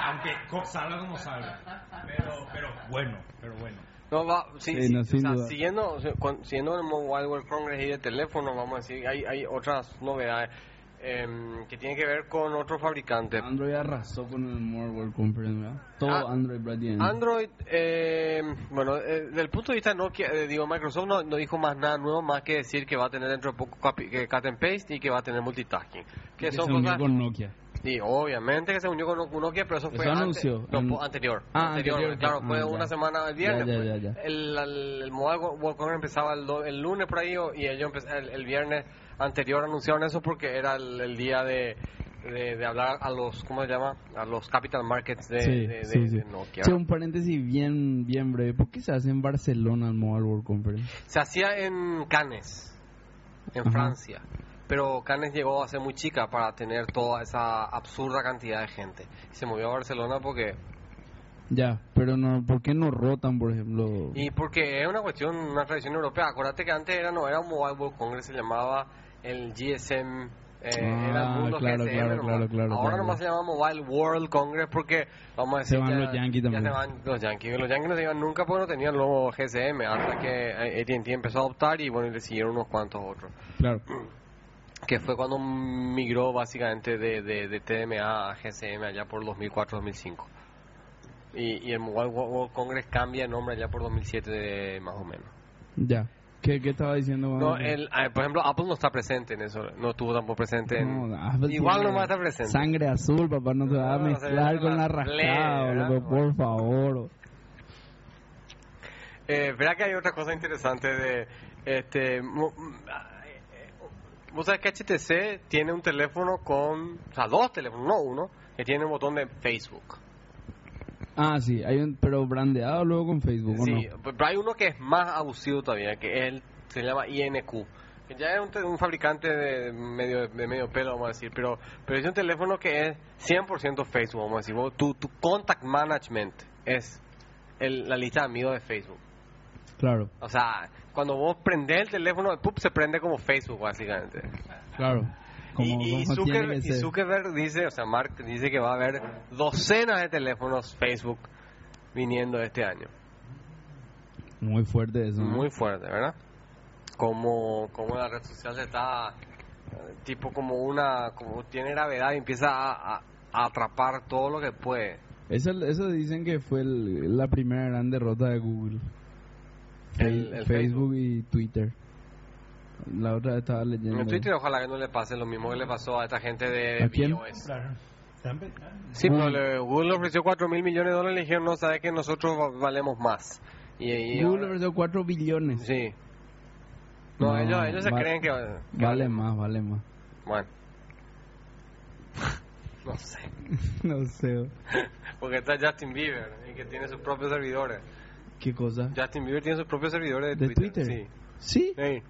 aunque salga como salga, pero, pero bueno, pero bueno. no va, sí, Sí, sí, no, o sea, siguiendo, siguiendo el Mobile World Congress y de teléfono, vamos a decir, hay, hay otras novedades em, que tienen que ver con otros fabricantes. Android arrasó con el Mobile World Conference, ¿verdad? Todo Ah, Android prácticamente. Android, eh, bueno, eh, del punto de vista de Nokia, eh, digo, Microsoft no, no dijo más nada nuevo, más que decir que va a tener dentro de poco cut and paste y que va a tener multitasking. Que que son se unió cosas, con Nokia. sí, obviamente que se unió con Nokia, pero eso fue Eso ante- anunció, no, en- po- anterior. Ah, anterior, anterior, claro, ah, fue ya. una semana el viernes. Ya, ya, pues. ya, ya. El, el, el Mobile World Congress empezaba el, do- el lunes por ahí y ellos el, el viernes anterior anunciaron eso porque era el, el día de, de, de hablar a los, ¿cómo se llama? A los capital markets de, sí, de- sí, sí. de Nokia. Un paréntesis bien, bien breve. ¿Por qué se hace en Barcelona el Mobile World Conference? Se hacía en Cannes, en Ajá. Francia. Pero Cannes llegó a ser muy chica para tener toda esa absurda cantidad de gente. Se movió a Barcelona porque... Ya, pero no, ¿por qué no rotan, por ejemplo? Y porque es una cuestión, una tradición europea. Acuérdate que antes era, no era un Mobile World Congress, se llamaba el GSM... eh, era el Ah, mundo claro, GSM claro, nomás. claro, claro, Ahora nomás se llama Mobile World Congress porque, vamos a decir... Se van ya- los Yankees ya también. se van los Yankees. Los Yankees no se iban nunca porque no tenían luego GSM. Hasta que eh, AT&T empezó a adoptar y bueno, y le siguieron unos cuantos otros. Claro. <clears throat> que fue cuando migró básicamente de, de, de TMA a GSM allá por 2004-2005. Y, y el Mobile Wo- World Congress cambia de nombre allá por 2007 de- más o menos. Ya. ¿Qué, qué estaba diciendo? No, el, eh, por ejemplo, Apple no está presente en eso, no estuvo tampoco presente en... No, igual no va a estar presente. Sangre azul, papá, no te va a mezclar con la rascada, ¿verdad? por favor. Eh, verá que hay otra cosa interesante de... este ah, eh, Vos sabés que HTC tiene un teléfono con... O sea, dos teléfonos, no uno, que tiene un botón de Facebook. Ah, sí, hay un, pero brandeado luego con Facebook, ¿o Sí, no? pero hay uno que es más abusivo todavía, que él se llama INQ. Que ya es un, te- un fabricante de medio, de medio pelo, vamos a decir, pero, pero es un teléfono que es 100% Facebook, vamos a decir. Vos- Tu, tu contact management es el- la lista de amigos de Facebook. Claro, O sea, cuando vos prendés el teléfono, ¡pup! se prende como Facebook, básicamente. claro. Como, y, y como Zucker-. Zuckerberg dice, o sea, Mark dice que va a haber docenas de teléfonos Facebook viniendo este año. Muy fuerte eso. ¿no? Muy fuerte, ¿verdad? Como, como la red social está eh, tipo como una, como tiene gravedad y empieza a, a- a atrapar todo lo que puede. Eso, eso dicen que fue el- la primera gran derrota de Google. El- Fe- el Facebook y Twitter. La otra estaba leyendo. En Twitter ojalá que no le pase lo mismo que le pasó a esta gente de ¿A quién? Claro. Sí, pero Google. le- Google le ofreció 4 mil millones de dólares y le dijeron, no, sabe que nosotros va- valemos más. Y, y Google ahora- ofreció 4 billones. Sí. No, No, ellos, ellos se creen que... que Vale más, vale más. Bueno. <laughs> no sé. <laughs> no sé. Porque está Justin Bieber y que tiene sus propios servidores. ¿Qué cosa? Justin Bieber tiene sus propios servidores de, ¿De Twitter? Sí. Sí. Sí.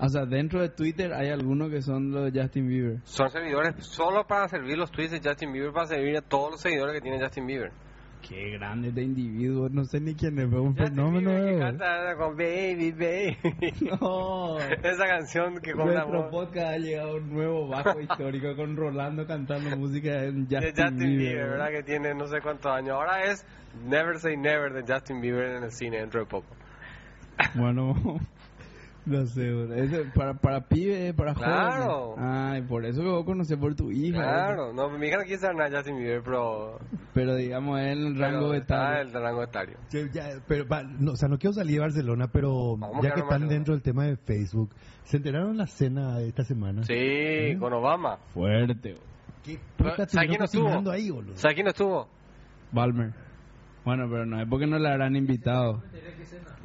O sea, dentro de Twitter hay algunos que son los de Justin Bieber. Son servidores solo para servir los tweets de Justin Bieber, para servir a todos los seguidores que tiene Justin Bieber. Qué grande de individuo. No sé ni quién es, pero un Justin fenómeno. Bieber que canta con Baby, Baby. <laughs> No. Esa canción que con Nuestro podcast ha llegado a un nuevo bajo histórico con Rolando cantando música de Justin, de Justin Bieber, Bieber. ¿verdad? Que tiene no sé cuántos años. Ahora es Never Say Never de Justin Bieber en el cine dentro de poco. Bueno, <laughs> No sé, bro. Eso, para, para pibe, para Claro. jóvenes. Ay, por eso que vos conocés por tu hija. Claro, no, mi hija no quiere saber nada ya sin vivir, pero... Pero digamos, en el rango etario. el rango etario. Yo ya- pero, va, no, o sea, no quiero salir de Barcelona, pero Vamos a ya que están dentro del tema de Facebook, ¿se enteraron la cena de esta semana? Sí, con Obama. Fuerte, bro. ¿Qué Pero, puta ¿sabe quién no estuvo? ahí, boludo? ¿Sabes quién estuvo? Balmer. Bueno, pero no es porque no le habrán invitado.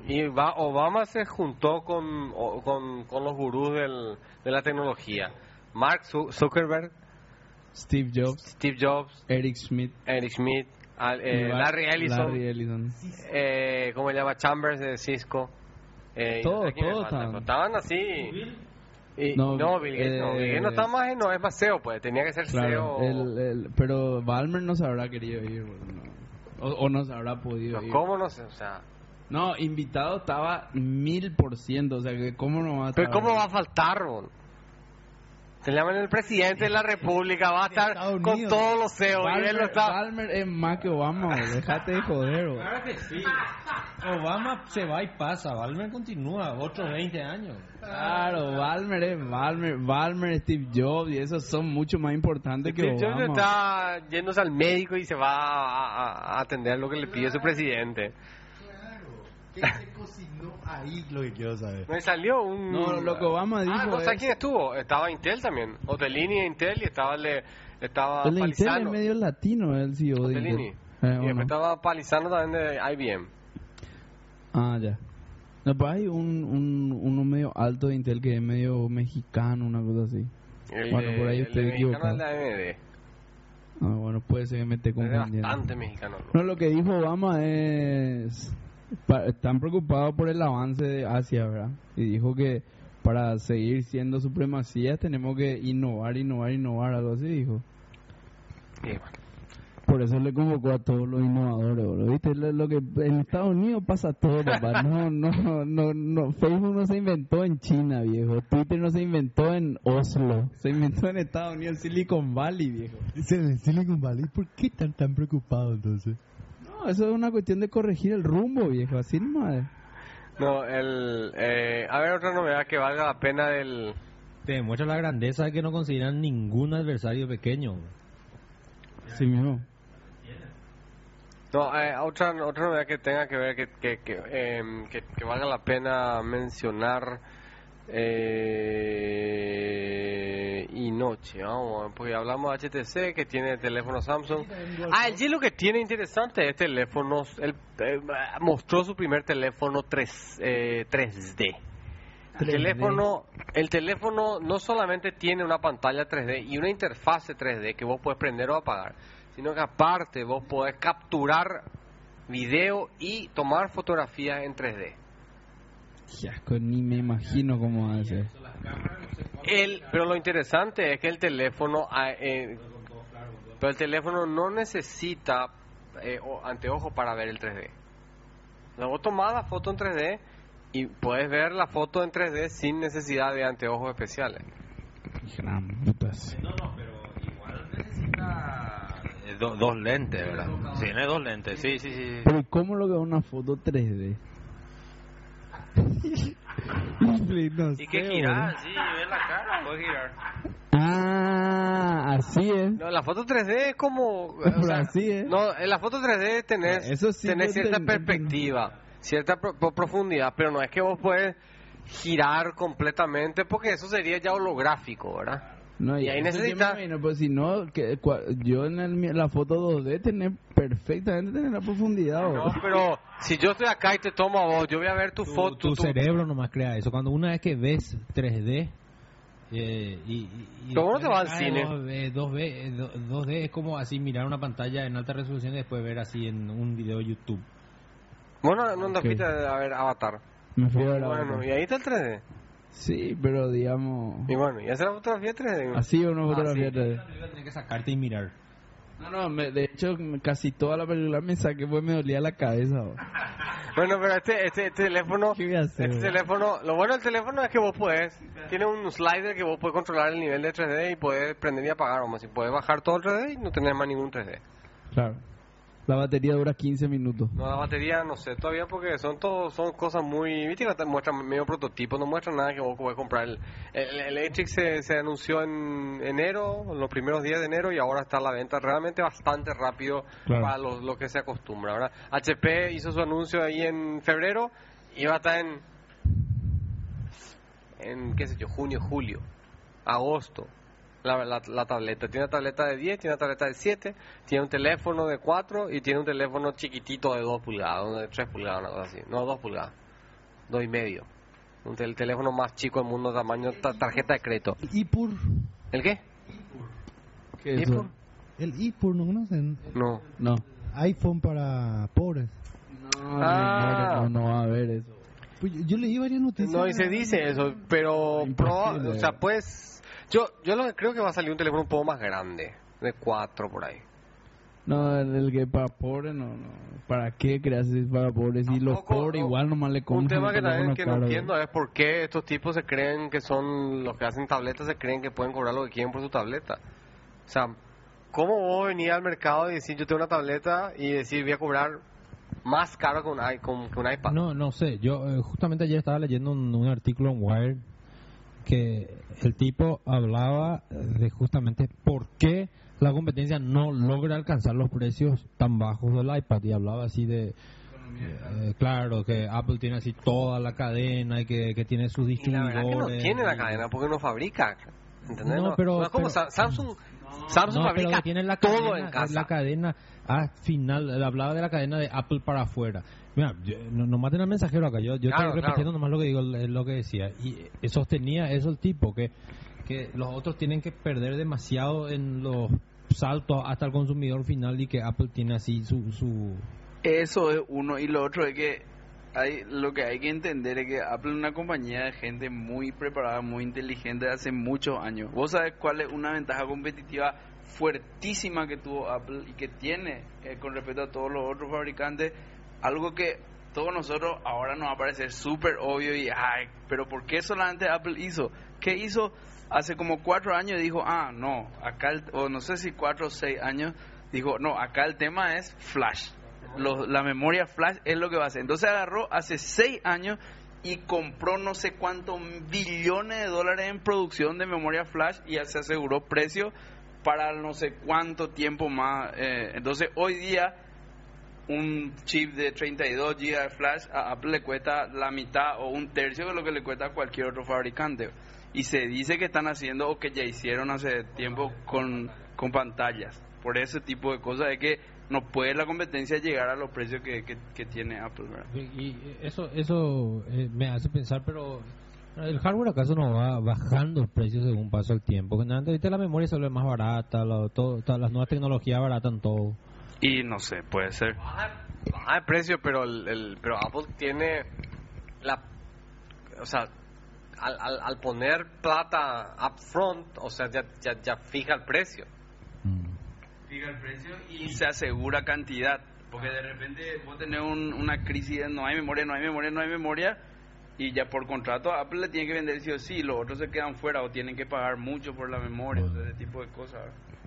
Y va- Obama se juntó con, con, con los gurús del, de la tecnología. Mark Zu- Zuckerberg, Steve Jobs, Steve Jobs, Eric Schmidt, Eric Schmidt, Al- eh, Larry Ellison, Larry Ellison. eh, ¿cómo se llama? Chambers de Cisco. Eh, no Todos, sé todos estaban. así. Y, No, no, Bill Gates no. eh, Bill Gates no está más, no, es más CEO, pues. Tenía que ser Claro, CEO. el, el- pero Balmer no se habrá querido ir, no. o, o no se habrá podido Pero ir. ¿Cómo no sé? O sea, No, invitado estaba mil por ciento, o sea que cómo no va a pero estar? ¿cómo va a faltar, Ron? Se le llaman el presidente de la república, va a estar con todos los CEOs. está. Balmer es más que Obama, bro, dejate de joder, bro. Claro que sí. Obama se va y pasa. Balmer continúa otros 20 años. Claro, Balmer es Balmer, Balmer, Steve Jobs y esos son mucho más importantes que Steve Jobs Obama. está yéndose al médico y se va a, a- a atender lo que le pide su presidente. ¿Qué se cocinó ahí? Lo que quiero saber. No, y salió un... No, lo que Obama dijo Ah, ¿no es- sabes quién estuvo? Estaba Intel también. Otelini de Intel y estaba el de... Estaba El de Intel es medio latino, el CEO de Otelini. Intel. y Eh, después bueno. estaba Palizano también de IBM. Ah, ya. No, pues hay un, un, uno medio alto de Intel que es medio mexicano, una cosa así. El Bueno, por ahí estoy equivocado. es. Ah, bueno, puede ser que me esté Es confundiendo. bastante mexicano. ¿no? No, lo que dijo Obama es... pa- están preocupados por el avance de Asia, ¿verdad? Y dijo que para seguir siendo supremacía tenemos que innovar, innovar, innovar, algo así dijo. Bueno. Por eso le convocó a todos los innovadores, bro. ¿Viste? Lo, lo que en Estados Unidos pasa todo, papá. <laughs> No, no, no, no. Facebook no se inventó en China, viejo. Twitter no se inventó en Oslo. Se inventó en Estados Unidos, Silicon Valley, viejo. Dice en el Silicon Valley, ¿por qué están tan preocupados entonces? No, eso es una cuestión de corregir el rumbo, viejo. Así nomás. No, el... eh, a ver, otra novedad que valga la pena del... Te demuestra la grandeza de que no consideran ningún adversario pequeño. Sí mismo. No, eh, otra, otra novedad que tenga que ver, que, que, que, em, que, que valga la pena mencionar eh, y noche, vamos, porque hablamos de HTC que tiene teléfono Samsung. Ah, el lo que tiene interesante es teléfonos, él eh, mostró su primer teléfono 3, eh, 3D. El 3D. teléfono, el teléfono no solamente tiene una pantalla 3D y una interfase 3D que vos puedes prender o apagar, sino que aparte vos podés capturar video y tomar fotografías en 3D. Qué asco, ni me imagino cómo ser. El, pero lo interesante es que el teléfono, ah, eh, pero el teléfono no necesita eh, o- anteojos para ver el 3D. O sea, vos tomás la foto en 3D y puedes ver la foto en 3D sin necesidad de anteojos especiales. Gran putas. No, no, pero igual necesita eh, do- dos lentes, ¿verdad? Sí, tiene dos lentes, sí, sí, sí. Pero ¿y ¿cómo lo veo una foto 3D? No Y que girar, sí, ver la cara, puede girar. Ah, así es. No, la foto 3D es como... o Pero <laughs> sea, así es. No, en la foto 3D tenés, Eso sí tenés cierta perspectiva, cierta pro- pro- profundidad, pero no es que vos puedes girar completamente porque eso sería ya holográfico, ¿verdad? No, Y ahí necesita- me imagino, pues si no, que, cua- yo en el la foto 2D tener perfectamente tener la profundidad. No, bro. pero si yo estoy acá y te tomo a vos, yo voy a ver tu, Tu, foto. tu tu- cerebro nomás crea eso. Cuando una vez que ves 3D eh, y, y, vos no te vas al cae cine. 2D, 2D, eh, do- 2D es como así mirar una pantalla en alta resolución y después ver así en un video de YouTube. Vos no, no andas Ok. fuiste a ver Avatar. Me fui a ver la Bueno, y ahí está el 3D. Sí, pero digamos... Y bueno, y hacer la fotografía 3D. Así una fotografía Así. 3D. Tienes que sacarte y mirar. No, no, me- de hecho me- casi toda la película me saqué pues me dolía la cabeza. bro. <laughs> Bueno, pero este, este teléfono, ¿Qué voy a hacer, este bro? teléfono, lo bueno del teléfono es que vos puedes, tiene un slider que vos puedes controlar el nivel de 3D y puedes prender y apagar, vamos, y puedes bajar todo el 3D y no tener más ningún 3D. Claro. La batería dura 15 minutos. No, la batería no sé todavía porque son todos son cosas muy... Viste que te muestran medio prototipo, no muestran nada que vos puedes comprar. El, el, el Electric se, se anunció en enero, en los primeros días de enero y ahora está a la venta realmente bastante rápido Claro. para lo, lo que se acostumbra, ¿verdad? HP hizo su anuncio ahí en febrero y va a estar en... En, qué sé yo, junio, julio, agosto. La, la, la tableta. Tiene una tableta de 10, tiene una tableta de 7, tiene un teléfono de 4 y tiene un teléfono chiquitito de 2 pulgadas, de 3 pulgadas, una cosa así. No, 2 pulgadas. 2 y medio. Un tel- el teléfono más chico del mundo, tamaño ta- tarjeta de crédito. IPUR. ¿El qué? ¿Qué es por? El IPUR, ¿no conocen? No. No. iPhone para pobres. No, Ah. no, no, no va a ver eso. Pues yo, yo leí varias noticias. No, y se dice eso, pero Imposible. o sea, pues yo yo lo que creo que va a salir un teléfono un poco más grande, de 4 por ahí. No, el, el que para pobres, no, no. ¿Para qué creas para pobres? Si los pobres no. igual nomás le compran Un tema que también que no entiendo es por qué estos tipos se creen que son los que hacen tabletas, se creen que pueden cobrar lo que quieren por su tableta. O sea, ¿cómo vos venís al mercado y decir yo tengo una tableta y decir voy a cobrar más caro que un, i- con- que un iPad? No, no sé. Yo eh, justamente ayer estaba leyendo un, un artículo en Wired que el tipo hablaba de justamente por qué la competencia no logra alcanzar los precios tan bajos del iPad y hablaba así de eh, claro que Apple tiene así toda la cadena y que, que tiene sus Y la verdad que no distribuidores tiene la cadena porque no fabrica. ¿Entendés? No, pero- es como pero- Sa- Samsung. Samsung no, pero fabrica tiene la todo cadena, en casa. La cadena, al final, hablaba de la cadena de Apple para afuera. Mira, yo- no, no maten al mensajero acá, yo, yo Claro, estoy repitiendo claro. nomás lo que digo, lo que decía. Y eh, sostenía eso el tipo, que, que los otros tienen que perder demasiado en los saltos hasta el consumidor final y que Apple tiene así su... su Eso es uno y lo otro es que hay lo que hay que entender es que Apple es una compañía de gente muy preparada, muy inteligente de hace muchos años. Vos sabés cuál es una ventaja competitiva fuertísima que tuvo Apple y que tiene eh, con respecto a todos los otros fabricantes, algo que todos nosotros ahora nos va a parecer súper obvio y ay, pero ¿por qué solamente Apple hizo? ¿Qué hizo? Hace como cuatro años dijo, ah, no, acá, o no sé si cuatro o seis años, dijo, no, acá el tema es Flash la memoria flash es lo que va a hacer. Entonces agarró hace seis años y compró no sé cuántos billones de dólares en producción de memoria flash y se aseguró precio para no sé cuánto tiempo más. eh, entonces hoy día un chip de 32 GB de flash a Apple le cuesta la mitad o un tercio de lo que le cuesta a cualquier otro fabricante. Y se dice que están haciendo o que ya hicieron hace tiempo con, con pantallas. Por ese tipo de cosas es que no puede la competencia llegar a los precios que, que, tiene Apple. y eso eso eh, me hace pensar, pero el hardware acaso no va bajando el precio según pasa el tiempo. Generalmente ahorita la memoria se vuelve más barata, las nuevas tecnologías abaratan todo. Y no sé, puede ser. baja baja de precio, pero el, el- pero Apple tiene la o sea, al, al, al poner plata upfront, o sea, ya, ya, ya fija el precio. Mm. Fija el precio y se asegura cantidad. Porque de repente vos tenés un- una crisis, de no hay memoria, no hay memoria, no hay memoria. Y ya por contrato Apple le tiene que vender sí o sí, los otros se quedan fuera o tienen que pagar mucho por la memoria, o sea, ese tipo de cosas.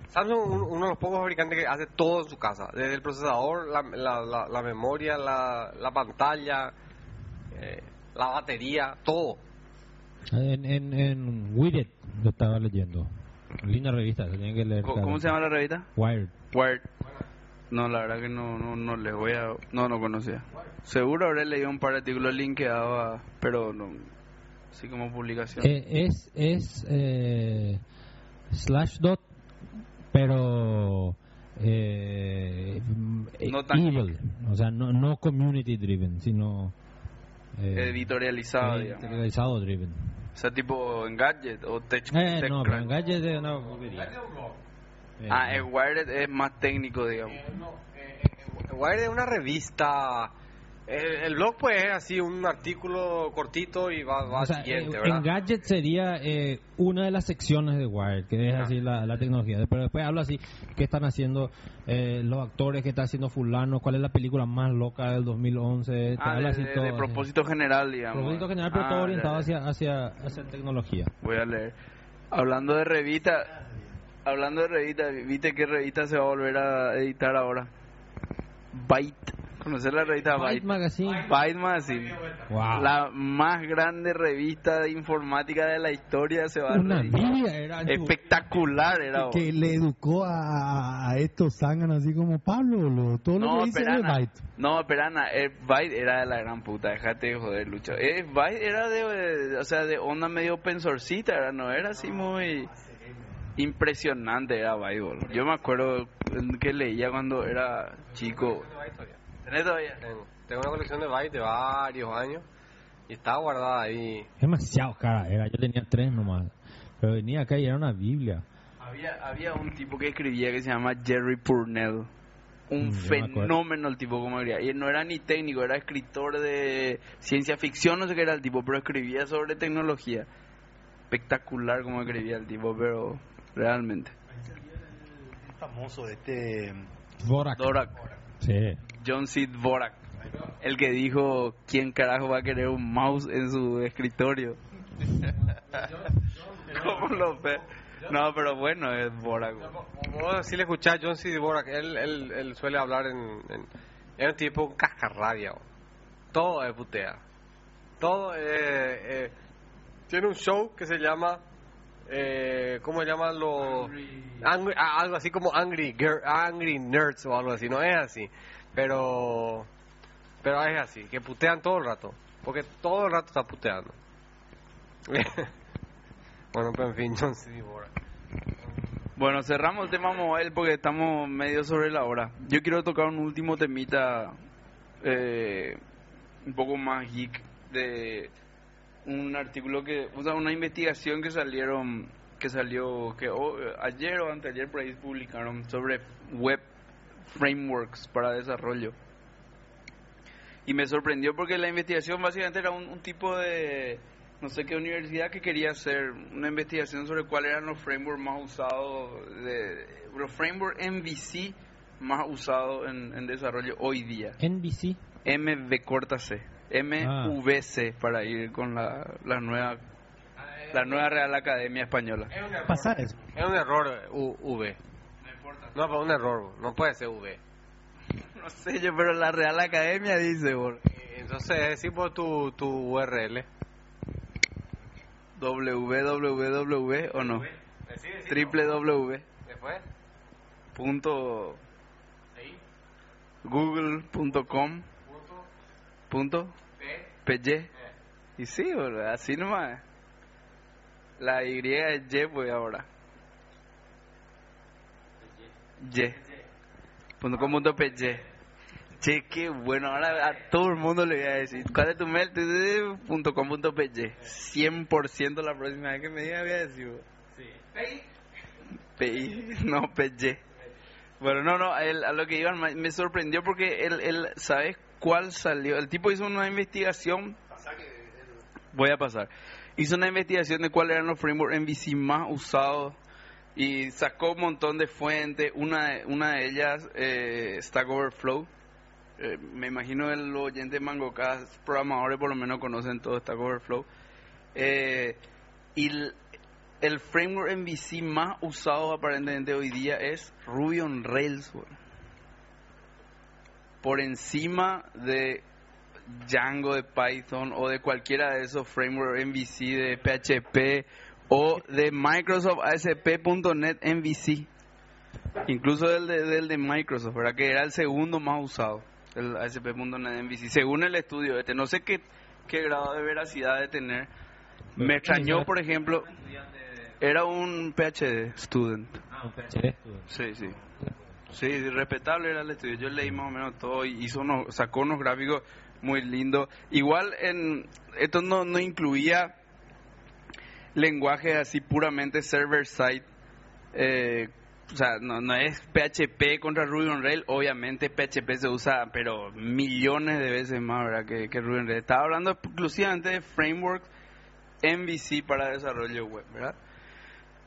Samsung es uno de los pocos fabricantes que hace todo en su casa, desde el procesador, la, la, la, la memoria, la, la pantalla, eh, la batería, todo. En, en, en Widget lo estaba leyendo. Linda revista, se tiene que leer. ¿Cómo, se llama la revista? Wired. Wired. No, la verdad que no, no, no les voy a... No, no conocía. Seguro habré leído un par de artículos linkeados, pero no... Así como publicación. Eh, es es eh, Slashdot, pero eh, No tan- evil. O sea, no, no community driven, sino eh, Editorializado, digamos. editorializado driven. O sea, tipo en Gadget o Tech... Eh, Tech no, pero Crunch. en Gadget es una bobería. Eh, Ah, el Wired es más técnico, digamos. Wired es una revista. El, el blog pues es así un artículo cortito y va, va o sea, siguiente, eh, ¿verdad? en Gadget sería eh, una de las secciones de Wired, que es Ah. así la, la tecnología. Pero después habla así, qué están haciendo eh, los actores, qué está haciendo fulano, cuál es la película más loca del 2011. te Ah, habla de, así de- todo. de así. propósito general, digamos. Propósito general, pero Ah, todo orientado hacia, hacia, hacia tecnología. Voy a leer. Hablando de revista, hablando de revista, ¿viste qué revista se va a volver a editar ahora? Byte. ¿Conocer la revista Byte Byte? Magazine. Byte Magazine. Wow. La más grande revista de informática de la historia se va a Una reír. Biblia era. Espectacular era. vos. que le educó a, a estos zánganos así como Pablo, lo- todo lo No, que dice espera, de Ana. Byte. No, espera, Ana, el Byte era de la gran puta, déjate de joder, Lucho. Byte era de, de- o sea, de onda medio pensorcita, era, no era así muy impresionante, era Byte, boludo. Yo me acuerdo que leía cuando era chico. ¿Tenés todavía? Tengo, tengo una colección de bytes de varios años y está guardada ahí. Demasiado cara era. Yo tenía tres nomás. Pero venía acá y era una Biblia. Había, había un tipo que escribía que se llama Jerry Purnell. Un Mm, yo fenómeno el tipo como escribía. Y no era ni técnico, era escritor de ciencia ficción, no sé qué era el tipo, pero escribía sobre tecnología. Espectacular como escribía el tipo, pero realmente. famoso este Dvorak. Dvorak, Sí. John C. Dvorak, el que dijo, ¿quién carajo va a querer un mouse en su escritorio? <laughs> ¿Cómo lo ve? No, pero bueno, es Dvorak. Vos si le escuchás a John C. Dvorak, él, él, él suele hablar en... en es un tipo cascarrabia. Todo es putea. Todo eh, eh, Tiene un show que se llama... Eh, ¿Cómo se llaman los...? Angry- ah, algo así como Angry, Girl- Angry Nerds o algo así. No es así. Pero... Pero es así. Que putean todo el rato. Porque todo el rato está puteando. <laughs> bueno, pero en fin, John C. Dvorak. Bueno, cerramos el tema mobile porque estamos medio sobre la hora. Yo quiero tocar un último temita eh, un poco más geek de un artículo que, o sea, una investigación que salieron, que salió, que o- ayer o anteayer por ahí publicaron sobre web frameworks para desarrollo. Y me sorprendió porque la investigación básicamente era un, un tipo de, no sé qué universidad que quería hacer una investigación sobre cuáles eran los frameworks más usados, de, los frameworks MVC más usados en, en desarrollo hoy día. NBC. MV corta C. MVC para ir con la, la nueva la nueva Real Academia Española. Pasar eso. Es un error eh, U- V. No, pero un error, no puede ser V. <laughs> No sé yo, pero la Real Academia dice, bol. Entonces decimos tu, tu URL. www o no. Triple W. Después, punto google.com punto py y. Sí boludo, así nomás. La y es y pues ahora y punto com punto py che qué bueno ahora a todo el mundo le voy a decir cuál es tu mail punto com punto py 100% la próxima vez que me diga voy a decir boludo. PI, <laughs> no PY. Bueno, no, no, él- a lo que iban me sorprendió porque él, él, ¿sabes cuál salió? El tipo hizo una investigación. Voy a pasar. Hizo una investigación de cuáles eran los frameworks MVC más usados y sacó un montón de fuentes. Una, una de ellas, eh, Stack Overflow. Eh, me imagino el oyente MangoCast, programadores por lo menos conocen todo Stack Overflow. Eh, y el, framework MVC más usado aparentemente hoy día es Ruby on Rails. Por encima de Django de Python o de cualquiera de esos frameworks MVC de PHP o de Microsoft ASP.NET MVC. Incluso del de, del de Microsoft, ¿verdad? Que era el segundo más usado, el ASP.NET MVC. Según el estudio este, no sé qué, qué grado de veracidad de tener. Me extrañó, por ejemplo, era un PhD student. Ah, un PhD. Sí, sí. Sí, respetable era el estudio. Yo leí más o menos todo y hizo unos, sacó unos gráficos muy lindos. Igual en esto no, no incluía lenguajes así puramente server side. Eh, o sea, no, no es PHP contra Ruby on Rails. Obviamente PHP se usa, pero millones de veces más, ¿verdad? Que, que Ruby on Rails. Estaba hablando exclusivamente de frameworks MVC para desarrollo web, ¿verdad?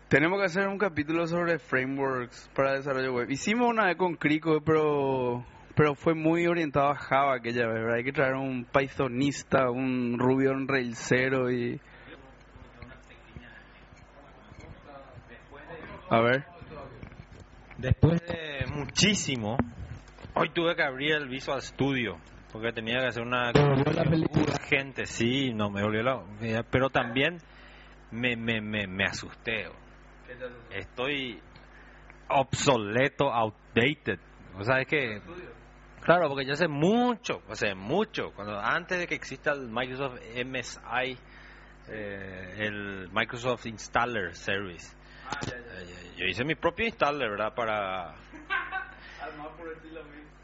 Tenemos que hacer un capítulo sobre frameworks para desarrollo web. Hicimos una vez con Crico, pero pero fue muy orientado a Java aquella vez, ¿verdad? Hay que traer un Pythonista, un Ruby on Railsero y... A ver. Después de muchísimo, Hoy tuve que abrir el Visual Studio porque tenía que hacer una urgente, sí, no me volvió la pero también me me me, me asusté. Estoy obsoleto, outdated. O sea, es que claro, porque yo hace mucho, hace mucho, cuando antes de que exista el Microsoft MSI eh, el Microsoft Installer Service. Eh, Yo hice mi propio installer, ¿verdad? Para <laughs>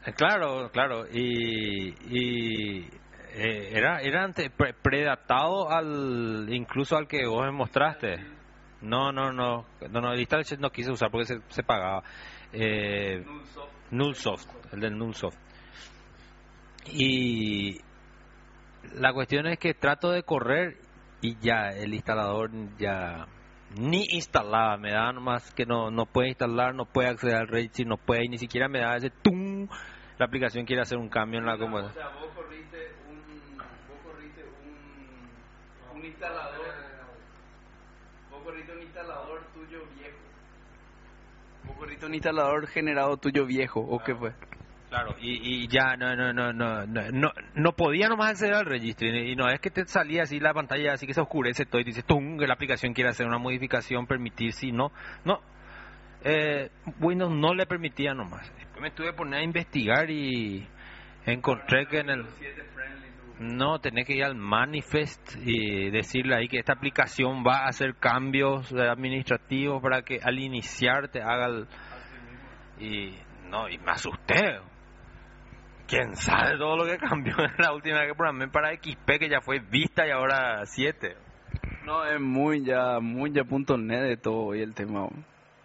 eh, Claro, claro, y, y eh, era era ante- pre- predatado al incluso al que vos me mostraste. No, no, no, no, no, el installer no quise usar porque se, se pagaba. Eh, Nullsoft, el del Nullsoft. Y la cuestión es que trato de correr y ya el instalador ya ni instalaba, me da nomás que no no puede instalar, no puede acceder al registry, no puede, y ni siquiera me da ese tum, la aplicación quiere hacer un cambio en la computadora. sea, vos corriste un, vos corriste un, un instalador, vos corriste un instalador tuyo viejo. Vos corriste un instalador generado tuyo viejo, ¿o qué fue? Claro, y, y ya no, no, no, no, no, no, no podía nomás acceder al registry. Y no es que te salía así la pantalla, así que se oscurece todo y dice, ¡tum! que la aplicación quiere hacer una modificación, permitir, sí, no. No, eh, Windows no le permitía nomás. Después me tuve que poner a investigar y encontré que en el... No, tenés que ir al manifest y decirle ahí que esta aplicación va a hacer cambios administrativos para que al iniciar te haga el... Y no, y me asusté. ¿Quién sabe todo lo que cambió en la última que programé para XP que ya fue Vista y ahora 7? No, es muy ya, muy ya punto net de todo hoy el tema. O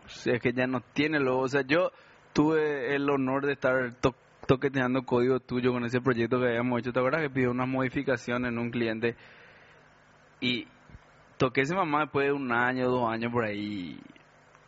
sea, es que ya no tiene lo, o sea, yo tuve el honor de estar to- toqueteando código tuyo con ese proyecto que habíamos hecho. ¿Te acuerdas que pidió una modificación en un cliente? Y toqué ese mamá después de un año, dos años por ahí.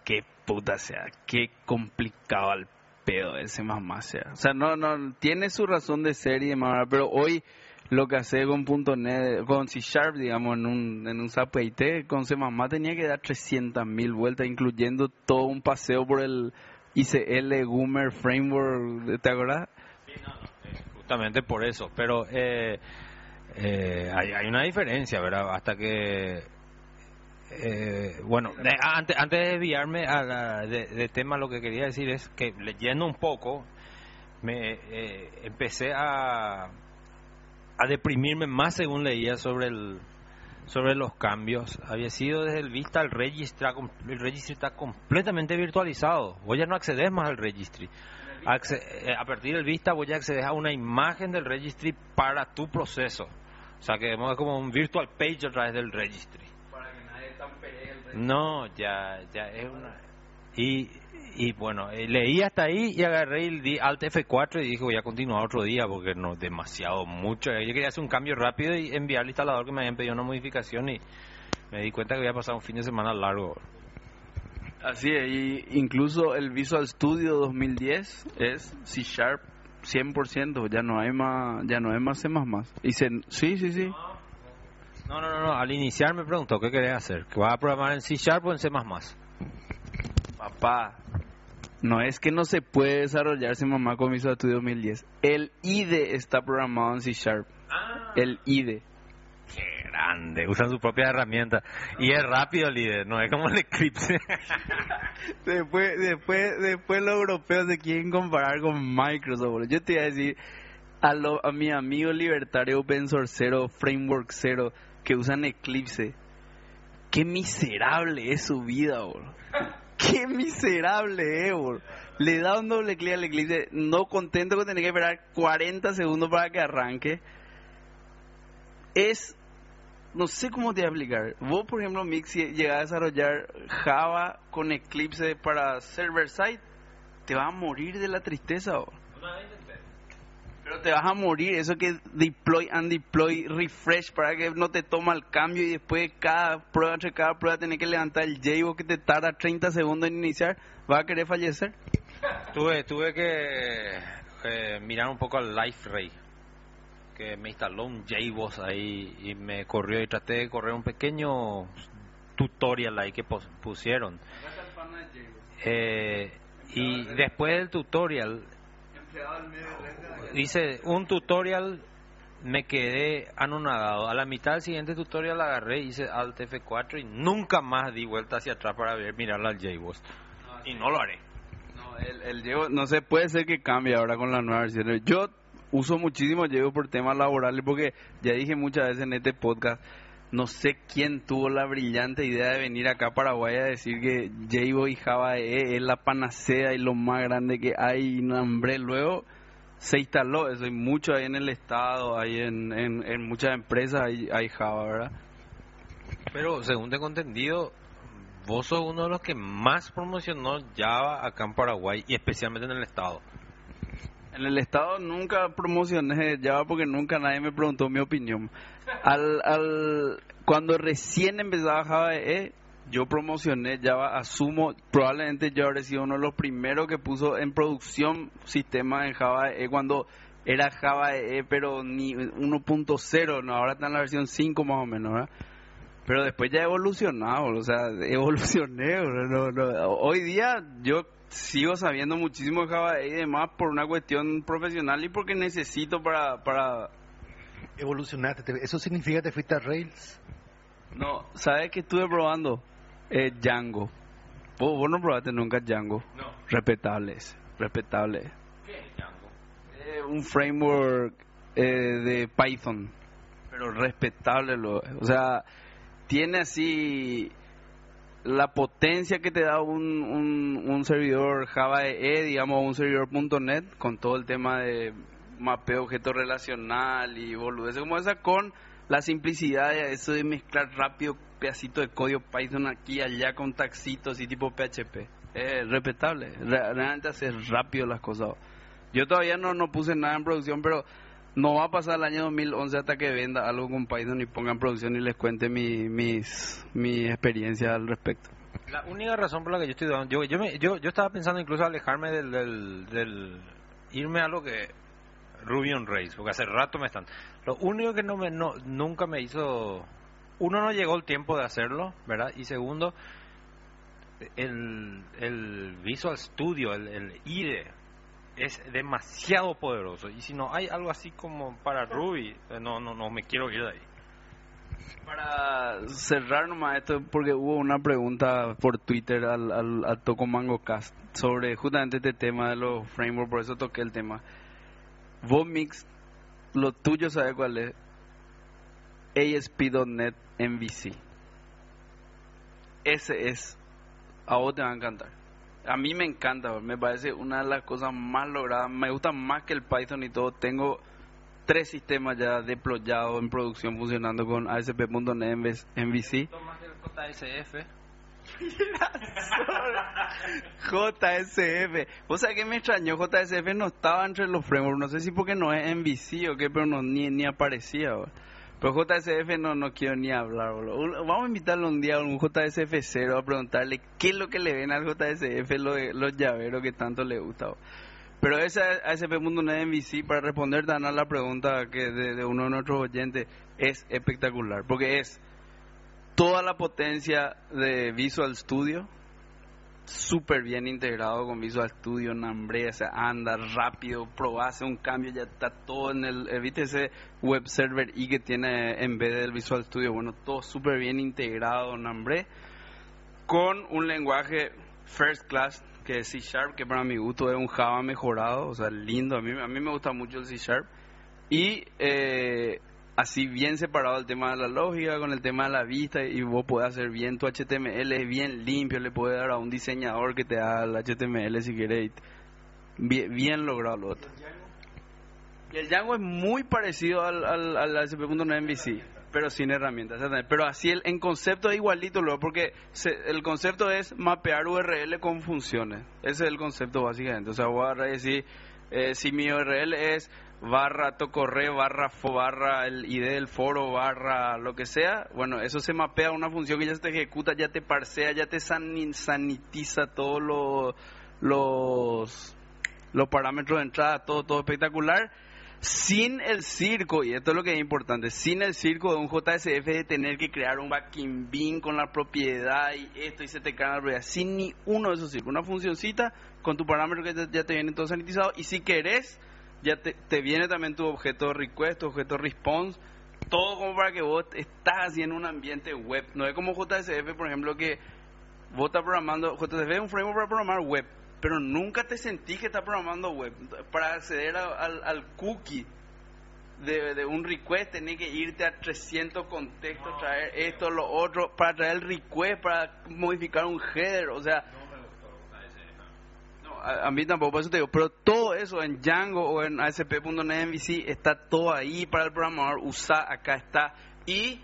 Qué puta sea, qué complicado al pedo ese mamá sea. O sea, no, no, tiene su razón de ser y demás, pero hoy lo que hace con .NET, con C Sharp, digamos, en un, en un SAP IT, con C tenía que dar 300 mil vueltas, incluyendo todo un paseo por el ICL Gumer Framework, ¿te acuerdas? Justamente por eso, pero eh, eh, hay, hay una diferencia, ¿verdad? Hasta que... eh, bueno, de- antes, antes de desviarme a de, tema, lo que quería decir es que leyendo un poco, me eh, empecé a, a deprimirme más según leía sobre el sobre los cambios. Había sido desde el Vista el registry, el registry está completamente virtualizado. Vos ya no accedes más al registry. Eh, a partir del Vista voy a acceder a una imagen del registry para tu proceso. O sea que es como un virtual page a través del registry. Para que nadie tampere el No, ya, ya es una... Y, y bueno, eh, leí hasta ahí y agarré di Alt F4 y dije voy a continuar otro día porque no, demasiado mucho. Yo quería hacer un cambio rápido y enviar al instalador que me habían pedido una modificación y me di cuenta que había pasado un fin de semana largo. Así es, y incluso el Visual Studio 2010 es C Sharp 100%, ya no hay más, ya no hay más C++. Y se, sí, sí, sí. No, no, no, no, al iniciar me preguntó qué querés hacer, que vas a programar en C Sharp o en C++. Papá, no es que no se puede desarrollar C++ con Visual Studio 2010. El IDE está programado en C Sharp. El IDE. Qué grande, usan su propia herramienta y es rápido el líder, no es como el Eclipse. <laughs> Después, después, después los europeos se quieren comparar con Microsoft. Yo te iba a decir a, lo, a mi amigo libertario open source cero, framework cero, que usan Eclipse. Qué miserable es su vida, boludo. Qué miserable es, boludo. Le da un doble clic al Eclipse, no contento con tener que esperar 40 segundos para que arranque. Es no sé cómo te voy a explicar. Vos, por ejemplo, Mix, llegas a desarrollar Java con Eclipse para server side, te vas a morir de la tristeza. ¿o? Pero te vas a morir, eso que deploy and deploy, refresh para que no te toma el cambio y después cada prueba, entre cada prueba, tenés que levantar el JBoss que te tarda 30 segundos en iniciar, vas a querer fallecer. tuve, tuve que eh, mirar un poco al Life Ray, que me instaló un JBoss ahí y me corrió y traté de correr un pequeño tutorial ahí que pusieron. Eh, y después del tutorial Dice, un tutorial me quedé anonadado. A la mitad del siguiente tutorial agarré, hice Alt F4 y nunca más di vuelta hacia atrás para ver, mirar al JBoss. Y no lo haré. No, el, el Llevo, no sé, puede ser que cambie ahora con la nueva versión. Yo uso muchísimo Llevo por temas laborales porque ya dije muchas veces en este podcast, no sé quién tuvo la brillante idea de venir acá a Paraguay a decir que Llevo y Java EE es la panacea y lo más grande que hay. No, hombre, luego se instaló eso y mucho ahí en el estado, ahí en, en, en muchas empresas hay, hay Java, ¿verdad? Pero según tengo entendido, vos sos uno de los que más promocionó Java acá en Paraguay y especialmente en el estado. En el estado nunca promocioné Java porque nunca nadie me preguntó mi opinión. Al, al, cuando recién empezaba Java EE, yo promocioné Java, asumo, probablemente yo habré sido uno de los primeros que puso en producción sistemas en Java EE cuando era Java EE, pero ni 1.0, no, ahora está en la versión 5 más o menos, ¿verdad? Pero después ya he evolucionado, o sea, <laughs> evolucioné. No, no. Hoy día yo sigo sabiendo muchísimo de Java y demás por una cuestión profesional y porque necesito para... para... Evolucionaste, te- ¿eso significa que te fuiste a Rails? No, ¿sabes qué estuve probando? Eh, Django. ¿Vos, vos no probaste nunca Django? No. Respetable ese, respetable. ¿Qué es Django? Eh, un framework eh, de Python, pero respetable. Lo, o sea, tiene así la potencia que te da un, un, un servidor Java EE, digamos un servidor .NET, con todo el tema de mapeo objeto relacional y boludeces como esa, con la simplicidad de eso de mezclar rápido pedacito de código Python aquí allá con taxitos y tipo PHP. Es respetable, Re- realmente hace rápido las cosas. Yo todavía no, no puse nada en producción, pero no va a pasar el año 2011 hasta que venda algo con Python y ponga en producción y les cuente mi, mis, mi experiencia al respecto. La única razón por la que yo estoy dudando, yo, yo, me- yo, yo estaba pensando incluso alejarme del, del, del- irme a lo que Ruby on Rails, porque hace rato me están. Lo único que no me, no, nunca me hizo, uno no llegó el tiempo de hacerlo, ¿verdad? Y segundo, el, el Visual Studio, el, el IDE, es demasiado poderoso. Y si no hay algo así como para Ruby, eh, no, no, no me quiero ir de ahí. Para cerrar nomás esto, porque hubo una pregunta por Twitter al, al, al Tocomango Cast sobre justamente este tema de los frameworks, por eso toqué el tema. Vomix, lo tuyo, ¿sabe cuál es? ASP.NET MVC. Ese es, a vos te va a encantar. A mí me encanta, me parece una de las cosas más logradas, me gusta más que el Python y todo. Tengo tres sistemas ya deployados en producción funcionando con ASP.NET MVC. JSF. JSF. O sea que me extrañó, JSF no estaba entre los frameworks. No sé si porque no es MVC o qué, pero no, ni, ni aparecía. bro. Pero JSF no, no quiero ni hablar. Vamos a invitarlo un día a un JSF cero a preguntarle qué es lo que le ven al JSF, lo los llaveros que tanto le gusta. bro. Pero ese ASP.NET MVC, para responder a la pregunta que de, de uno de nuestros oyentes, es espectacular. Porque es toda la potencia de Visual Studio, súper bien integrado con Visual Studio, Nambre, o sea, anda rápido, probase un cambio, ya está todo en el, viste ese web server y que tiene en vez del Visual Studio, bueno, todo súper bien integrado, Nambre, con un lenguaje first class que es C Sharp, que para mi gusto es un Java mejorado, o sea, lindo, a mí, a mí me gusta mucho el C Sharp, y eh, así bien separado el tema de la lógica con el tema de la vista y vos podés hacer bien tu HTML, es bien limpio, le puedes dar a un diseñador que te haga el HTML si querés. Bien, bien logrado lo otro. Y el Django es muy parecido al, al, al pero sin herramientas. Pero así el, en concepto es igualito, luego, porque se- el concepto es mapear URL con funciones. Ese es el concepto básicamente. O sea, voy a decir, eh, si mi URL es barra tocorre, barra fo, barra el ID del foro, barra lo que sea, bueno, eso se mapea una función que ya se te ejecuta, ya te parsea, ya te sani- sanitiza todos los, los, parámetros de entrada, todo, todo espectacular sin el circo, y esto es lo que es importante, sin el circo de un JSF de tener que crear un backing bin con la propiedad y esto y se te cae la propiedad, sin ni uno de esos circos. Una funcioncita con tu parámetro que ya te viene todo sanitizado y si querés, ya te, te viene también tu objeto request, tu objeto response, todo como para que vos estás así en un ambiente web. No es como JSF, por ejemplo, que vos estás programando, JSF es un framework para programar web, pero nunca te sentís que estás programando web. Para acceder a- al, al cookie de, de un request tenés que irte a 300 contextos, traer esto, lo otro, para traer el request, para modificar un header, o sea... No, a, a mí tampoco, por eso te digo, pero todo eso en Django o en ASP.NET MVC está todo ahí para el programador, usa, acá está, y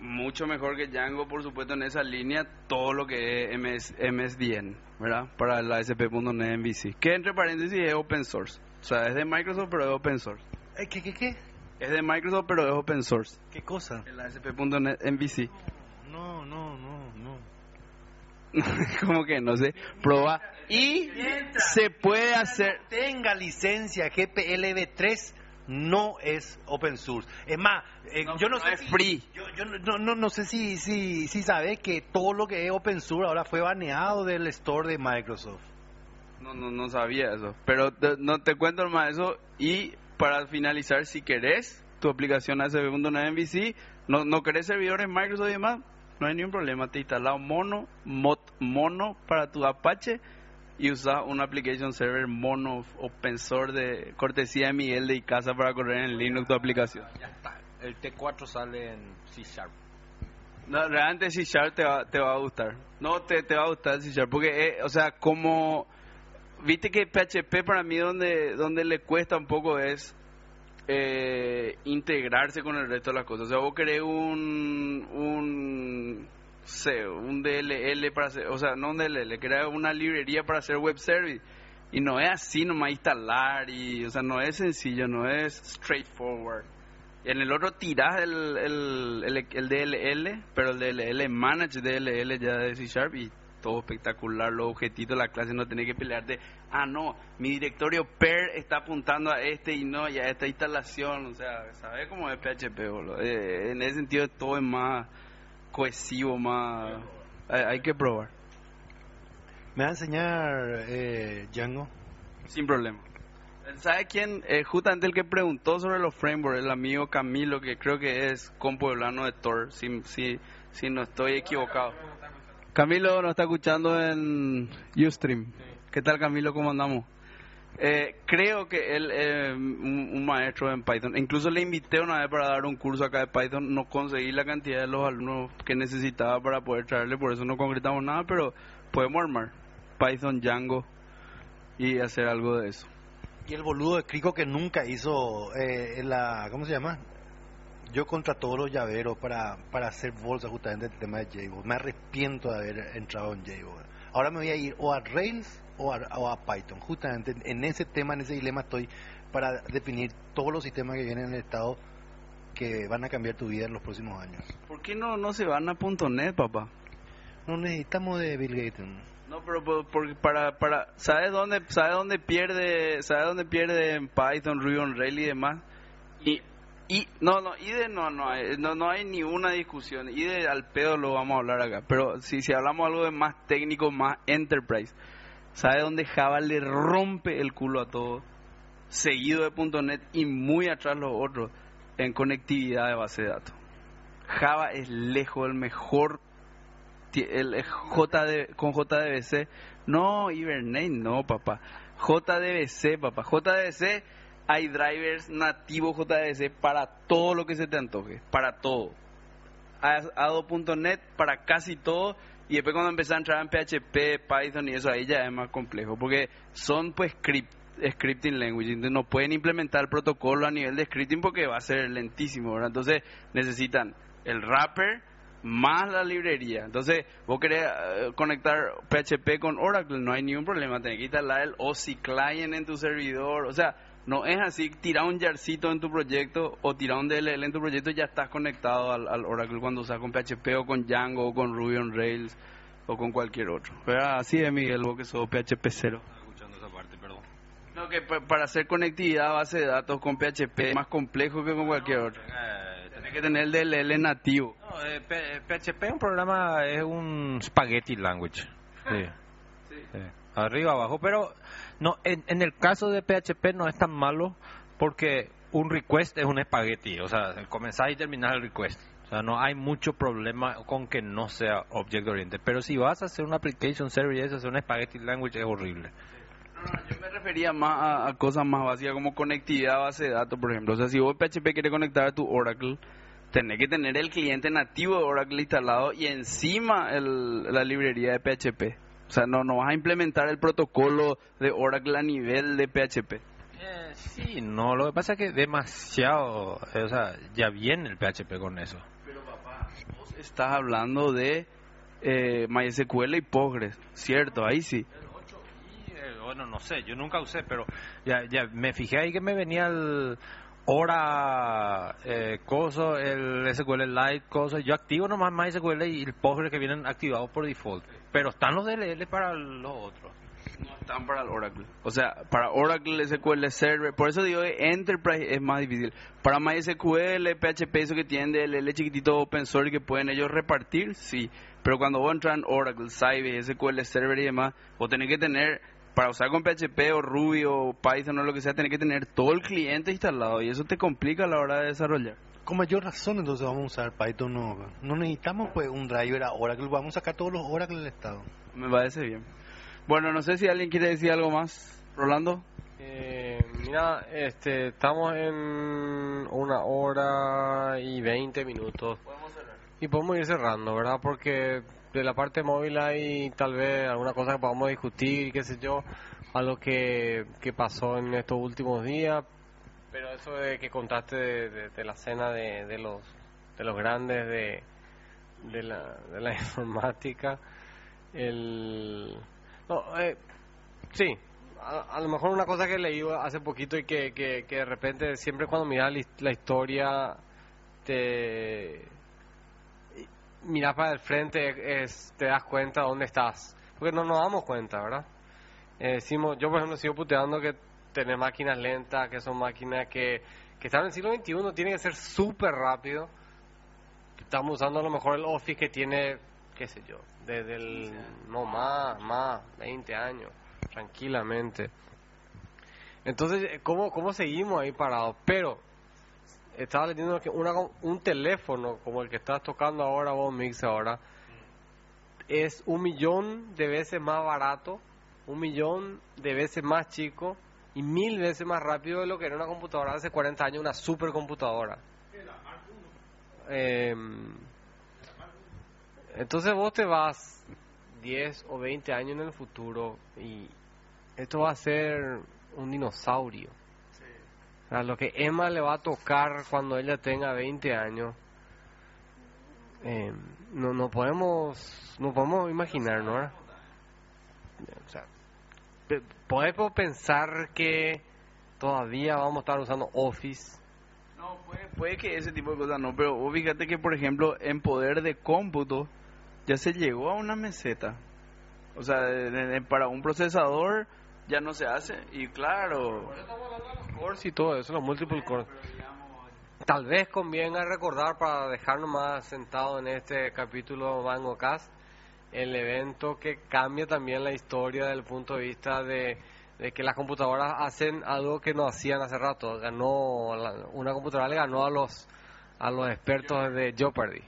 mucho mejor que Django, por supuesto, en esa línea, todo lo que es MS, MSDN, ¿verdad? Para el ASP.NET MVC, que entre paréntesis es open source, o sea, es de Microsoft, pero es open source. Eh, ¿Qué, qué, qué? Es de Microsoft, pero es open source. ¿Qué cosa? El ASP.NET MVC. No, no, no, no. <laughs> Como que no sé, proba. Y se puede hacer. Tenga licencia GPLv3 no es open source. Es más, eh, No, yo no, no sé es si- free. Yo, yo no, no, no sé si, si, si sabes que todo lo que es open source ahora fue baneado del store de Microsoft. No, no, no sabía eso. Pero te- no te cuento más eso. Y para finalizar, si querés tu aplicación ASP.NET MVC, no, no querés servidores Microsoft y demás, no hay ningún problema. Te instalas mono, mod, mono para tu Apache y usas un application server mono open source de cortesía de Miguel de Icaza para correr en Linux tu aplicación. Ya está. El T4 sale en C Sharp. No, realmente C Sharp te va, te va a gustar. No, te, te va a gustar C Sharp. Porque, eh, o sea, como. Viste que PHP para mí donde, donde le cuesta un poco es eh, integrarse con el resto de las cosas. O sea, vos querés un. un un DLL para hacer. O sea, no un DLL, querés una librería para hacer web service. Y no es así nomás instalar. y O sea, no es sencillo, no es straightforward. En el otro tirás el, el, el, el DLL, pero el DLL manage DLL ya de C Sharp y todo espectacular, los objetitos de la clase, no tenés que pelearte, ah no, mi directorio PER está apuntando a este y no, ya esta instalación, o sea, ¿sabes cómo es PHP? boludo? Eh, en ese sentido todo es más cohesivo, más... Hay, hay que probar, ¿Me va a enseñar eh, Django? sin problema. ¿Sabe quién? Eh, justamente el que preguntó sobre los frameworks, el amigo Camilo, que creo que es compueblano de Tor, si, si, si no estoy equivocado. Camilo nos está escuchando en Ustream. ¿Qué tal Camilo? ¿Cómo andamos? Eh, creo que él es un, un maestro en Python. Incluso le invité una vez para dar un curso acá de Python. No conseguí la cantidad de los alumnos que necesitaba para poder traerle, por eso no concretamos nada, pero podemos armar Python, Django y hacer algo de eso. Y el boludo de Crico que nunca hizo eh, la... ¿Cómo se llama? Yo contra todos los llaveros para, para hacer bolsa justamente el tema de JBoss. Me arrepiento de haber entrado en JBoss. Ahora me voy a ir o a Rails o a, o a Python. Justamente en ese tema, en ese dilema estoy para definir todos los sistemas que vienen en el estado que van a cambiar tu vida en los próximos años. ¿Por qué no, no se van a .NET, papá? No necesitamos de Bill Gates. No, pero por- porque para para ¿sabes dónde sabe dónde pierde sabe dónde pierde en Python, Ruby on Rails y demás? Y y no no IDE no no hay no no hay ni una discusión. IDE al pedo lo vamos a hablar acá, pero si si hablamos algo de más técnico, más enterprise. ¿Sabe dónde Java le rompe el culo a todo? Seguido de .NET y muy atrás los otros en conectividad de base de datos. Java es lejos el mejor el JD, con JDBC. No, Hibernate, no, papá. JDBC, papá. JDBC, hay drivers nativos JDBC para todo lo que se te antoje. Para todo. Ado.net para casi todo. Y después cuando empecé a entrar en PHP, Python y eso, ahí ya es más complejo. Porque son pues script, scripting language. Entonces no pueden implementar protocolo a nivel de scripting porque va a ser lentísimo. Entonces necesitan el wrapper más la librería. Entonces, vos querés eh, conectar PHP con Oracle, no hay ningún problema. Tenés que instalar el OSI client en tu servidor. O sea, no es así, tirar un yarcito en tu proyecto o tirar un DLL en tu proyecto y ya estás conectado al, al Oracle cuando usas con PHP o con Django o con Ruby on Rails o con cualquier otro. Pero así es, Miguel, vos que sos PHP cero. escuchando esa parte, perdón. No, que pa- para hacer conectividad a base de datos con PHP es más complejo que con cualquier otro. Eh, Tienes que tener el DLL nativo. no, eh, PHP es un programa, es un spaghetti language. <laughs> Sí. Sí. Arriba, abajo, pero no en, en el caso de PHP no es tan malo porque un request es un espagueti, o sea, comenzar y terminar el request. O sea, no hay mucho problema con que no sea object oriented. Pero si vas a hacer una application server y eso hacer un spaghetti language es horrible. No, no, yo me refería más a, a cosas más básicas como conectividad a base de datos, por ejemplo. O sea, si vos PHP quieres conectar a tu Oracle, tenés que tener el cliente nativo de Oracle instalado y encima el- la librería de PHP. O sea, no, no vas a implementar el protocolo de Oracle a nivel de PHP. Eh, sí, no, lo que pasa es que demasiado, eh, o sea, ya viene el PHP con eso. Pero papá, vos estás hablando de eh, MySQL y Postgres, ¿cierto? Ahí sí. Y, eh, bueno, no sé, yo nunca usé, pero ya, ya me fijé ahí que me venía el hora eh, coso, el SQL Lite coso. Yo activo nomás MySQL y el Postgres que vienen activados por default. Pero están los DLL para los otros. No están para el Oracle. O sea, para Oracle SQL Server. Por eso digo que Enterprise es más difícil. Para MySQL, PHP, eso que tienen DLL chiquitito open source que pueden ellos repartir, sí. Pero cuando vos entras en Oracle, Sybase, SQL Server y demás, vos tenés que tener, para usar con PHP o Ruby o Python o lo que sea, tenés que tener todo el cliente instalado. Y eso te complica a la hora de desarrollar. Con mayor razón, entonces vamos a usar Python. No, no necesitamos pues un driver a Oracle. Vamos a sacar todos los Oracle del estado. Me parece bien. Bueno, no sé si alguien quiere decir algo más. Rolando. Eh, mira, este, estamos en una hora y 20 minutos. Y podemos ir cerrando, ¿verdad? Porque de la parte móvil hay tal vez alguna cosa que podamos discutir, qué sé yo, algo que, que pasó en estos últimos días. Pero eso de que contaste de, la cena de, de los de los grandes de, de, la, de la <laughs> informática, el... No, eh, sí, a, lo mejor una cosa que leí hace poquito y que, que, que de repente siempre cuando miras la historia te miras para el frente es, te das cuenta dónde estás. Porque no nos damos cuenta verdad Eh, decimos yo por ejemplo sigo puteando que tener máquinas lentas que son máquinas que, que están en el siglo XXI tiene que ser súper rápido. Estamos usando a lo mejor el Office que tiene qué sé yo desde el no más más 20 años tranquilamente. Entonces cómo cómo seguimos ahí parados pero estaba leyendo que una, un teléfono como el que estás tocando ahora vos Mix ahora es un millón de veces más barato un millón de veces más chico y mil veces más rápido de lo que era una computadora hace 40 años una supercomputadora eh, entonces vos te vas 10 o 20 años en el futuro y esto va a ser un dinosaurio. O sea, lo que Emma le va a tocar cuando ella tenga 20 años, eh, no, no podemos no podemos imaginar, ¿no? O sea, podemos pensar que todavía vamos a estar usando Office. No, puede, puede que ese tipo de cosas no, pero fíjate que, por ejemplo, en poder de cómputo ya se llegó a una meseta. O sea, de- de- de- para un procesador ya no se hace. Y claro, cores y todo eso, los multiple cores. Tal vez convenga recordar para dejarnos más sentado en este capítulo Mango Cast el evento que cambia también la historia desde el punto de vista de, que las computadoras hacen algo que no hacían hace rato. Ganó la- una computadora le ganó a los a los expertos de Jeopardy.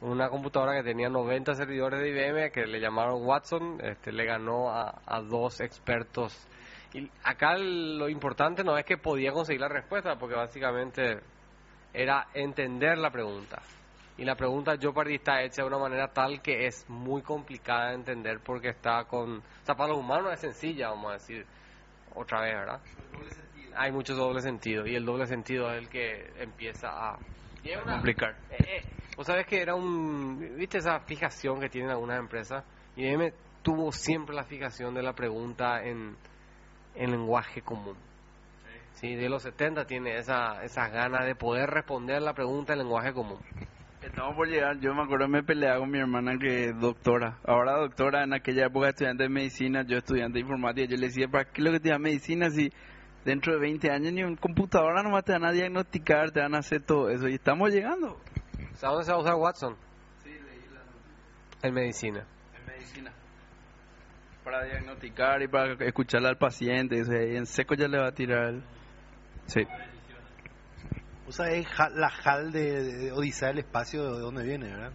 Una computadora que tenía 90 servidores de IBM que le llamaron Watson, este, le ganó a, a dos expertos y acá lo importante no es que podía conseguir la respuesta, porque básicamente era entender la pregunta. Y la pregunta Jeopardy está hecha de una manera tal que es muy complicada de entender porque está con... O sea, para los humanos es sencilla, vamos a decir otra vez, ¿verdad? Hay mucho doble sentido y el doble sentido es el que empieza a... y complicar. eh, eh, Vos sabés que era un... ¿Viste esa fijación que tienen algunas empresas? IBM tuvo siempre la fijación de la pregunta en, en lenguaje común. Sí, de los 70 tiene esa, esas ganas de poder responder la pregunta en lenguaje común. Estamos por llegar. Yo me acuerdo me peleaba con mi hermana que es doctora. Ahora doctora, en aquella época estudiante de medicina, yo estudiante de informática. Yo le decía, ¿para qué lo que te da medicina si dentro de 20 años ni un computadora nomás te van a diagnosticar, te van a hacer todo eso? Y estamos llegando. ¿Sabes dónde se va a usar Watson? Sí, leí la En medicina. en medicina. Para diagnosticar y para escucharle al paciente. o sea, y en seco ya le va a tirar el... Sí. O sea, es la HAL de, de Odisea del Espacio, ¿de dónde viene, verdad?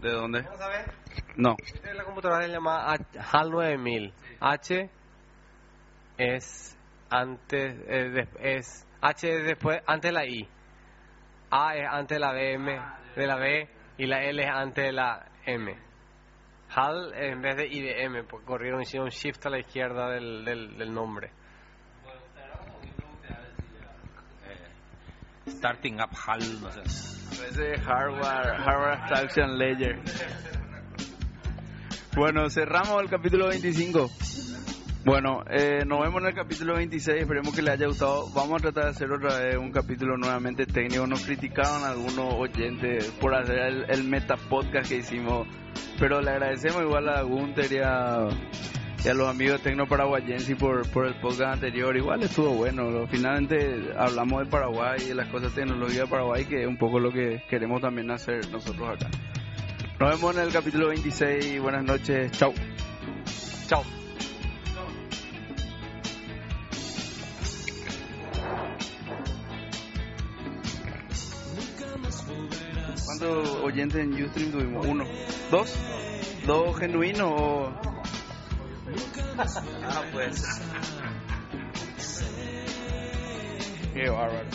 ¿De dónde? ¿Vamos a ver? No. Esta es la computadora se llama H- HAL 9000. H es antes, eh, de- es H es después, antes de la I. A es antes de la BM, de la B, y la L es antes de la M. HAL en vez de I de M, porque corrieron, hicieron shift a la izquierda del, del, del nombre. Starting up HAL, no sé. Es Harvard, Harvard Ledger. Bueno, cerramos el capítulo 25. Bueno, eh, nos vemos en el capítulo 26. Esperemos que les haya gustado. Vamos a tratar de hacer otra vez un capítulo nuevamente técnico. Nos criticaron algunos oyentes por hacer el, el meta podcast que hicimos. Pero le agradecemos igual a Gunter y a, y a los amigos de Tecno Paraguayense por, por el podcast anterior. Igual estuvo bueno. Finalmente hablamos de Paraguay y de las cosas tecnológicas de Paraguay, que es un poco lo que queremos también hacer nosotros acá. Nos vemos en el capítulo 26. Buenas noches. Chau. Chao. ¿Cuántos oyentes en Ustream tuvimos? Uno. ¿Dos? ¿Dos genuinos o...? Ah, pues. Qué bárbaro.